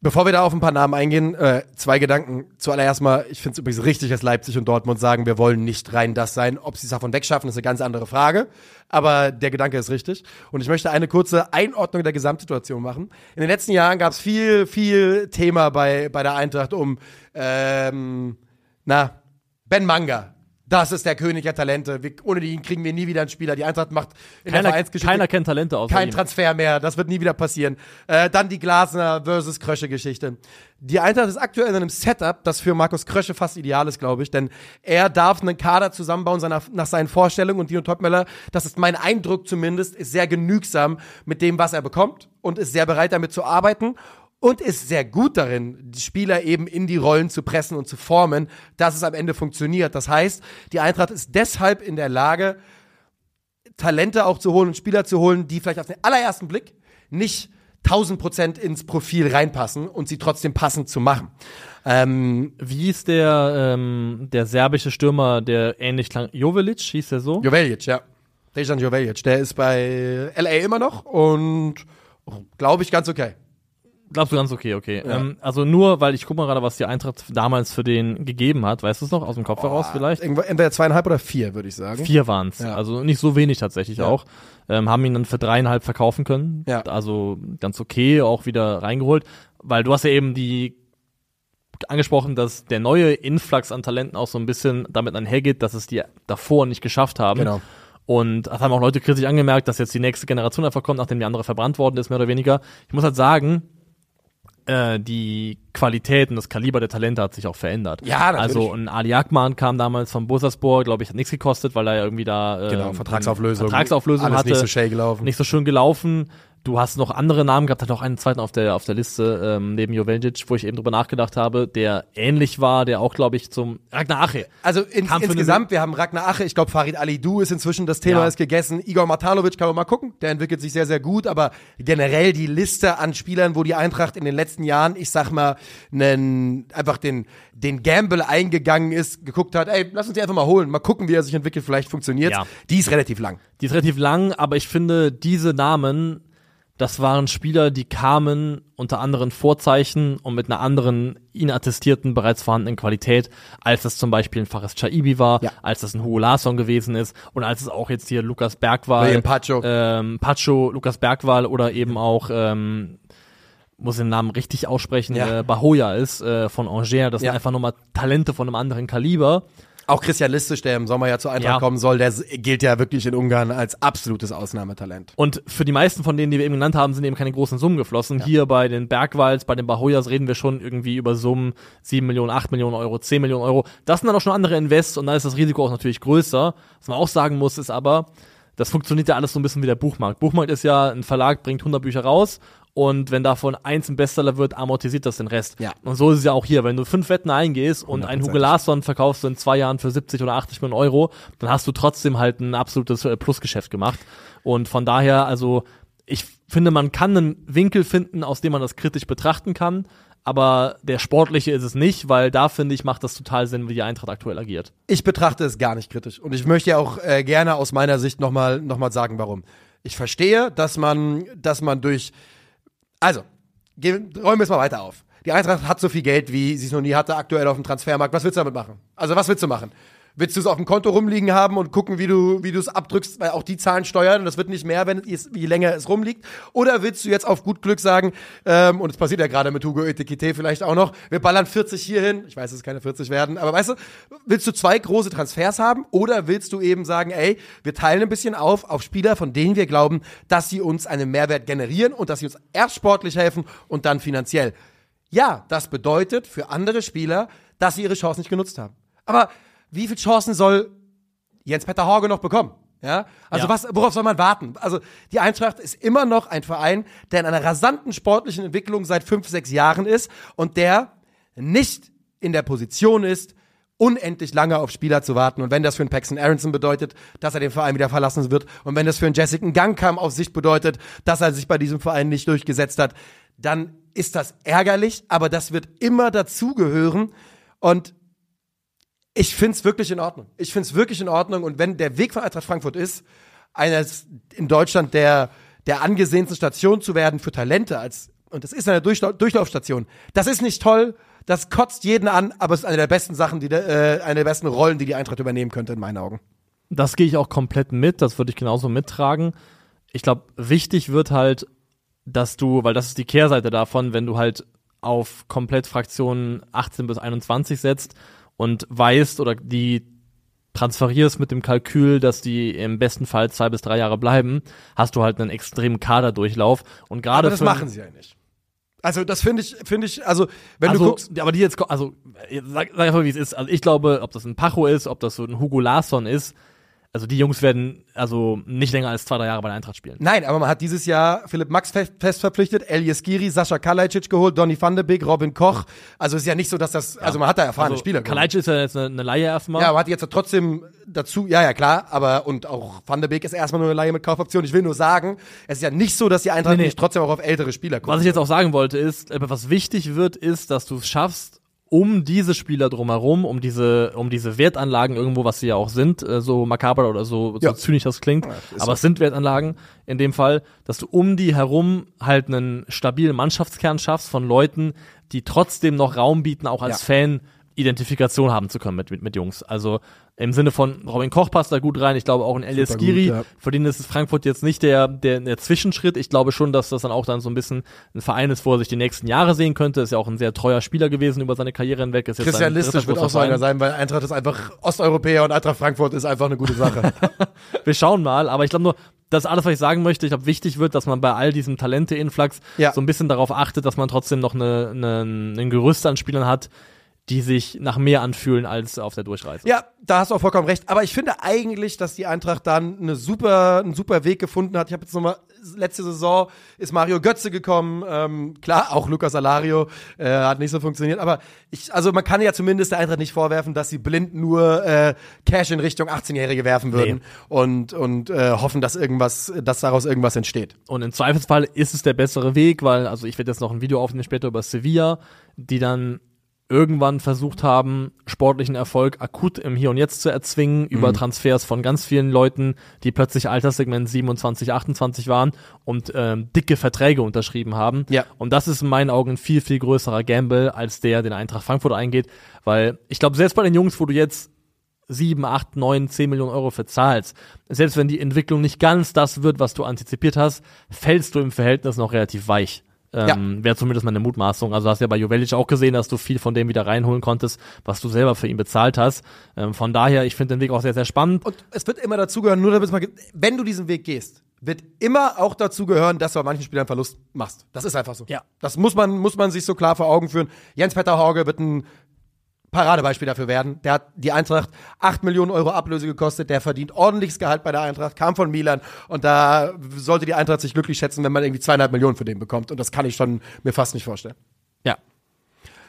Bevor wir da auf ein paar Namen eingehen, äh, zwei Gedanken. Zuallererst mal, ich finde es übrigens richtig, dass Leipzig und Dortmund sagen, wir wollen nicht rein das sein. Ob sie es davon wegschaffen, ist eine ganz andere Frage. Aber der Gedanke ist richtig. Und ich möchte eine kurze Einordnung der Gesamtsituation machen. In den letzten Jahren gab es viel, viel Thema bei, bei der Eintracht um, ähm, na, Ben Manga. Das ist der König der Talente. Wir, ohne ihn kriegen wir nie wieder einen Spieler. Die Eintracht macht in der
Keiner,
Vereinsgeschichte
keiner kennt Talente aus.
kein Transfer mehr, das wird nie wieder passieren. Äh, dann die Glasner versus Krösche-Geschichte. Die Eintracht ist aktuell in einem Setup, das für Markus Krösche fast ideal ist, glaube ich, denn er darf einen Kader zusammenbauen seiner, nach seinen Vorstellungen und Dino Topmöller, das ist mein Eindruck zumindest, ist sehr genügsam mit dem, was er bekommt und ist sehr bereit damit zu arbeiten und ist sehr gut darin, die Spieler eben in die Rollen zu pressen und zu formen, dass es am Ende funktioniert. Das heißt, die Eintracht ist deshalb in der Lage, Talente auch zu holen und Spieler zu holen, die vielleicht auf den allerersten Blick nicht 1000 Prozent ins Profil reinpassen und sie trotzdem passend zu machen. Ähm,
Wie ist der, ähm, der serbische Stürmer, der ähnlich klang? Jovelic, hieß der so?
Joveljic, ja. Dejan Joveljic, der ist bei LA immer noch und glaube ich ganz okay.
Glaubst du ganz okay, okay.
Ja.
Ähm, also nur, weil ich guck mal gerade, was die Eintracht damals für den gegeben hat. Weißt du es noch aus dem Kopf heraus vielleicht?
Entweder zweieinhalb oder vier, würde ich sagen.
Vier waren's,
Ja.
also nicht so wenig tatsächlich
Ja.
auch. Ähm, haben ihn dann für dreieinhalb verkaufen können.
Ja.
Also ganz okay, auch wieder reingeholt. Weil du hast ja eben die angesprochen, dass der neue Influx an Talenten auch so ein bisschen damit einhergeht, dass es die davor nicht geschafft haben.
Genau.
Und das haben auch Leute kritisch angemerkt, dass jetzt die nächste Generation einfach kommt, nachdem die andere verbrannt worden ist, mehr oder weniger. Ich muss halt sagen, äh, die Qualität und das Kaliber der Talente hat sich auch verändert.
Ja, natürlich.
Also ein Ali Akman kam damals vom Bursaspor, glaube ich, hat nichts gekostet, weil er irgendwie da äh,
Genau, Vertragsauflösung.
Vertragsauflösung
Alles
hatte.
nicht so schön gelaufen.
Nicht so schön gelaufen. Du hast noch andere Namen gehabt, hat noch einen zweiten auf der auf der Liste ähm, neben Joveljic, wo ich eben drüber nachgedacht habe, der ähnlich war, der auch, glaube ich, zum Ragnar Ache.
Also in, insgesamt, wir haben Ragnar Ache, ich glaube Farid Alidou ist inzwischen das Thema
Ja.
ist gegessen. Igor Matalovic kann man mal gucken, der entwickelt sich sehr, sehr gut, aber generell die Liste an Spielern, wo die Eintracht in den letzten Jahren, ich sag mal, nen, einfach den, den Gamble eingegangen ist, geguckt hat, ey, lass uns die einfach mal holen, mal gucken, wie er sich entwickelt, vielleicht funktioniert
Ja.
Die ist relativ lang.
Die ist relativ lang, aber ich finde, diese Namen, das waren Spieler, die kamen unter anderen Vorzeichen und mit einer anderen ihnen attestierten, bereits vorhandenen Qualität, als das zum Beispiel ein Fares Chaibi war,
Ja.
als das ein Hugo Larsson gewesen ist und als es auch jetzt hier Lukas Bergwall,
William Pacho.
ähm, Pacho, Lukas Bergwall oder eben auch ähm, muss den Namen richtig aussprechen,
Ja.
äh, Bahoya ist, äh, von Angers. Das
Ja.
sind einfach nochmal Talente von einem anderen Kaliber.
Auch Christian Listisch, der im Sommer ja zur Eintracht
Ja.
kommen soll, der gilt ja wirklich in Ungarn als absolutes Ausnahmetalent.
Und für die meisten von denen, die wir eben genannt haben, sind eben keine großen Summen geflossen. Hier bei den Bergwalds, bei den Bahoyas reden wir schon irgendwie über Summen 7 Millionen, 8 Millionen Euro, 10 Millionen Euro. Das sind dann auch schon andere Invests und dann ist das Risiko auch natürlich größer. Was man auch sagen muss, ist aber, das funktioniert ja alles so ein bisschen wie der Buchmarkt. Buchmarkt ist ja, ein Verlag bringt 100 Bücher raus und wenn davon eins ein Bestseller wird, amortisiert das den Rest.
Ja.
Und so ist es ja auch hier. Wenn du fünf Wetten eingehst und einen Hugo Larsson verkaufst du in zwei Jahren für 70 oder 80 Millionen Euro, dann hast du trotzdem halt ein absolutes äh, Plusgeschäft gemacht. Und von daher, also ich finde, man kann einen Winkel finden, aus dem man das kritisch betrachten kann. Aber der sportliche ist es nicht, weil da finde ich, macht das total Sinn, wie die Eintracht aktuell agiert.
Ich betrachte es gar nicht kritisch. Und ich möchte ja auch äh, gerne aus meiner Sicht nochmal noch mal sagen, warum. Ich verstehe, dass man, dass man durch. Also, gehen, räumen wir es mal weiter auf. Die Eintracht hat so viel Geld, wie sie es noch nie hatte, aktuell auf dem Transfermarkt. Was willst du damit machen? Also, was willst du machen? Willst du es auf dem Konto rumliegen haben und gucken, wie du, wie du es abdrückst, weil auch die Zahlen steuern und das wird nicht mehr, wenn es, je länger es rumliegt? Oder willst du jetzt auf gut Glück sagen, ähm, und es passiert ja gerade mit Hugo Etikite vielleicht auch noch, wir ballern 40 hier hin, ich weiß, es keine 40 werden, aber weißt du, willst du zwei große Transfers haben oder willst du eben sagen, ey, wir teilen ein bisschen auf auf Spieler, von denen wir glauben, dass sie uns einen Mehrwert generieren und dass sie uns erst sportlich helfen und dann finanziell. Ja, das bedeutet für andere Spieler, dass sie ihre Chance nicht genutzt haben. Aber wie viele Chancen soll Jens-Peter Horge noch bekommen? Ja, also
Ja.
was, worauf soll man warten? Also die Eintracht ist immer noch ein Verein, der in einer rasanten sportlichen Entwicklung seit fünf, sechs Jahren ist und der nicht in der Position ist, unendlich lange auf Spieler zu warten. Und wenn das für einen Paxton Aronson bedeutet, dass er den Verein wieder verlassen wird, und wenn das für einen Jessica Gangkam auf sich bedeutet, dass er sich bei diesem Verein nicht durchgesetzt hat, dann ist das ärgerlich, aber das wird immer dazugehören. Und ich find's wirklich in Ordnung. Ich find's wirklich in Ordnung. Und wenn der Weg von Eintracht Frankfurt ist, eines in Deutschland der, der angesehensten Station zu werden für Talente als, und das ist eine Durchlau Durchlaufstation. Das ist nicht toll. Das kotzt jeden an, aber es ist eine der besten Sachen, die, äh, eine der besten Rollen, die die Eintracht übernehmen könnte, in meinen Augen.
Das gehe ich auch komplett mit, das würde ich genauso mittragen. Ich glaube, wichtig wird halt, dass du, weil das ist die Kehrseite davon, wenn du halt auf komplett Fraktionen 18 bis 21 setzt und weißt oder die transferierst mit dem Kalkül, dass die im besten Fall zwei bis drei Jahre bleiben, hast du halt einen extremen Kaderdurchlauf und gerade
das machen sie ja nicht. Also das finde ich, finde ich, also wenn
also,
du guckst,
aber die jetzt, also, jetzt sag, sag einfach, wie es ist. Also, ich glaube, ob das ein Pacho ist, ob das so ein Hugo Larsson ist, also die Jungs werden also nicht länger als zwei, drei Jahre bei der Eintracht spielen.
Nein, aber man hat dieses Jahr Philipp Max fest, verpflichtet, Elias Giri, Sascha Kalajdzic geholt, Donny van de Beek, Robin Koch. Also es ist ja nicht so, dass das, also man hat da erfahrene
Also,
Spieler.
Kalajdzic ist ja jetzt eine, eine Laie erstmal.
Ja, aber hat jetzt trotzdem dazu, ja, ja, klar, aber und auch Van de Beek ist erstmal nur eine Laie mit Kaufoption. Ich will nur sagen, es ist ja nicht so, dass die Eintracht
Nee, nee.
nicht trotzdem auch auf ältere Spieler guckt.
Was ich jetzt auch sagen wollte, ist, äh, was wichtig wird, ist, dass du es schaffst, um diese Spieler drumherum, um diese, um diese Wertanlagen irgendwo, was sie ja auch sind, äh, so makaber oder so, so
Ja.
zynisch das klingt,
ist
aber
so.
es sind Wertanlagen in dem Fall, dass du um die herum halt einen stabilen Mannschaftskern schaffst von Leuten, die trotzdem noch Raum bieten, auch als
Ja.
Fan Identifikation haben zu können mit, mit, mit Jungs. Also im Sinne von Robin Koch passt da gut rein. Ich glaube auch ein Elias Giri,
ja.
für den ist Frankfurt jetzt nicht der, der, der Zwischenschritt. Ich glaube schon, dass das dann auch dann so ein bisschen ein Verein ist, wo er sich die nächsten Jahre sehen könnte. Ist ja auch ein sehr treuer Spieler gewesen über seine Karriere hinweg. Ist
Christian Listisch wird auch so einer sein, weil Eintracht ist einfach Osteuropäer und Eintracht Frankfurt ist einfach eine gute Sache.
Wir schauen mal, aber ich glaube nur, das ist alles, was ich sagen möchte. Ich glaube, wichtig wird, dass man bei all diesem Talente-Influx
Ja.
so ein bisschen darauf achtet, dass man trotzdem noch eine, eine, ein Gerüst an Spielern hat, die sich nach mehr anfühlen als auf der Durchreise.
Ja, da hast du auch vollkommen recht. Aber ich finde eigentlich, dass die Eintracht dann eine super, einen super Weg gefunden hat. Ich habe jetzt nochmal, letzte Saison ist Mario Götze gekommen. Ähm, klar, auch Lucas Alario äh, hat nicht so funktioniert. Aber ich, also man kann ja zumindest der Eintracht nicht vorwerfen, dass sie blind nur äh, Cash in Richtung 18-Jährige werfen würden und, und äh, hoffen, dass irgendwas, dass daraus irgendwas entsteht.
Und im Zweifelsfall ist es der bessere Weg, weil, also ich werde jetzt noch ein Video aufnehmen später über Sevilla, die dann irgendwann versucht haben, sportlichen Erfolg akut im Hier und Jetzt zu erzwingen, über
Mhm.
Transfers von ganz vielen Leuten, die plötzlich Alterssegment 27, 28 waren und ähm, dicke Verträge unterschrieben haben.
Ja.
Und das ist in meinen Augen ein viel, viel größerer Gamble, als der, den Eintracht Frankfurt eingeht, weil ich glaube, selbst bei den Jungs, wo du jetzt sieben, acht, neun, zehn Millionen Euro für zahlst, selbst wenn die Entwicklung nicht ganz das wird, was du antizipiert hast, fällst du im Verhältnis noch relativ weich Ähm, Wäre zumindest meine Mutmaßung. Also hast ja bei Jovelic auch gesehen, dass du viel von dem wieder reinholen konntest, was du selber für ihn bezahlt hast. Ähm, von daher, ich finde den Weg auch sehr, sehr spannend.
Und es wird immer dazugehören, nur damit es mal, wenn du diesen Weg gehst, wird immer auch dazugehören, dass du bei manchen Spielern Verlust machst. Das ist einfach so.
Ja.
Das muss man, muss man sich so klar vor Augen führen. Jens-Peter Hauge wird ein Paradebeispiel dafür werden. Der hat die Eintracht 8 Millionen Euro Ablöse gekostet. Der verdient ordentliches Gehalt bei der Eintracht, kam von Milan. Und da sollte die Eintracht sich glücklich schätzen, wenn man irgendwie zweieinhalb Millionen für den bekommt. Und das kann ich schon mir fast nicht vorstellen.
Ja.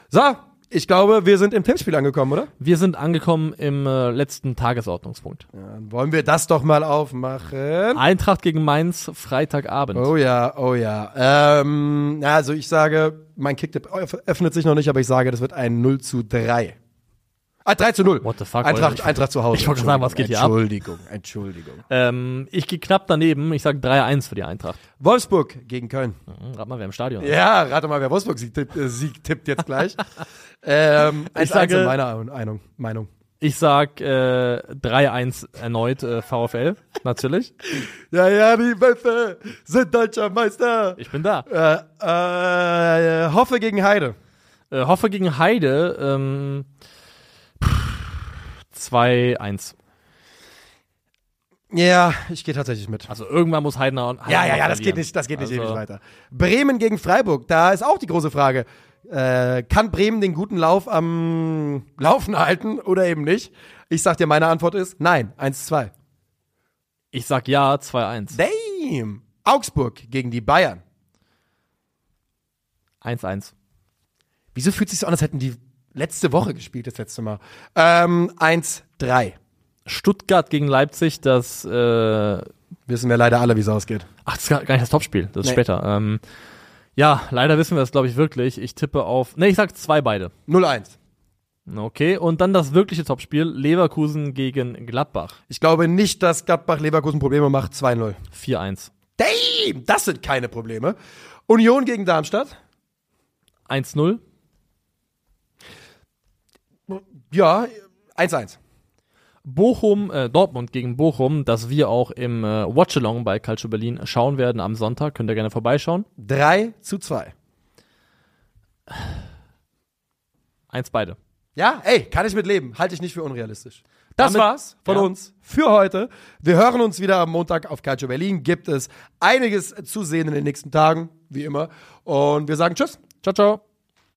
So, ich glaube, wir sind im Tippspiel angekommen, oder?
Wir sind angekommen im äh, letzten Tagesordnungspunkt.
Dann wollen wir das doch mal aufmachen.
Eintracht gegen Mainz, Freitagabend.
Oh ja, oh ja. Ähm, also ich sage, mein Kicktipp öffnet sich noch nicht, aber ich sage, das wird ein 0 zu 3. Ah, 3 zu 0.
What the fuck,
Eintracht, Eintracht zu Hause.
ich wollte sagen, was geht hier ab?
Entschuldigung, Entschuldigung.
Ähm, ich gehe knapp daneben. Ich sage 3-1 für die Eintracht.
Wolfsburg gegen Köln.
Hm, Rat mal, wer im Stadion ist.
Ja, rate mal, wer Wolfsburg Sieg tippt, äh, Sieg tippt jetzt gleich. ähm,
Ich
1
sage-
in meiner Meinung. Meinung.
Ich sag äh, 3-1 erneut äh, VfL, natürlich.
Ja, ja, die Wölfe sind deutscher Meister.
Ich bin da.
Äh, äh, Hoffe gegen Heide.
Äh, Hoffe gegen Heide, ähm, 2-1.
Ja, ich gehe tatsächlich mit.
Also irgendwann muss Heidenau. Heidenau
Ja, ja, ja, das
verlieren.
geht nicht, das geht nicht
Also,
ewig weiter. Bremen gegen Freiburg, da ist auch die große Frage. Äh, kann Bremen den guten Lauf am Laufen halten oder eben nicht? Ich sag dir, meine Antwort ist nein, 1-2.
Ich sag ja, 2-1.
Damn! Augsburg gegen die Bayern.
1-1.
Wieso fühlt sich so an, als hätten die letzte Woche gespielt, das letzte Mal? Ähm, 1-3.
Stuttgart gegen Leipzig, das, äh,
Wissen wir leider alle, wie es ausgeht.
ach, das ist gar nicht das Topspiel, das ist
Nee.
später. Ähm, ja, leider wissen wir das, glaube ich, wirklich. Ich tippe auf, ne, ich sag zwei beide.
0-1.
Okay, und dann das wirkliche Topspiel, Leverkusen gegen Gladbach,
Ich glaube nicht, dass Gladbach Leverkusen Probleme macht. 2-0.
4-1.
Damn! Das sind keine Probleme. Union gegen Darmstadt.
1-0.
Ja, 1-1.
Bochum, äh, Dortmund gegen Bochum, das wir auch im äh, Watchalong bei Calcio Berlin schauen werden am Sonntag. Könnt ihr gerne vorbeischauen.
3 zu 2.
Eins beide.
Ja, ey, kann ich mit leben. Halte ich nicht für unrealistisch. Das
Damit-
war's von
ja.
uns für heute. Wir hören uns wieder am Montag auf Calcio Berlin. Gibt es einiges zu sehen in den nächsten Tagen, wie immer. Und wir sagen Tschüss.
Ciao, ciao.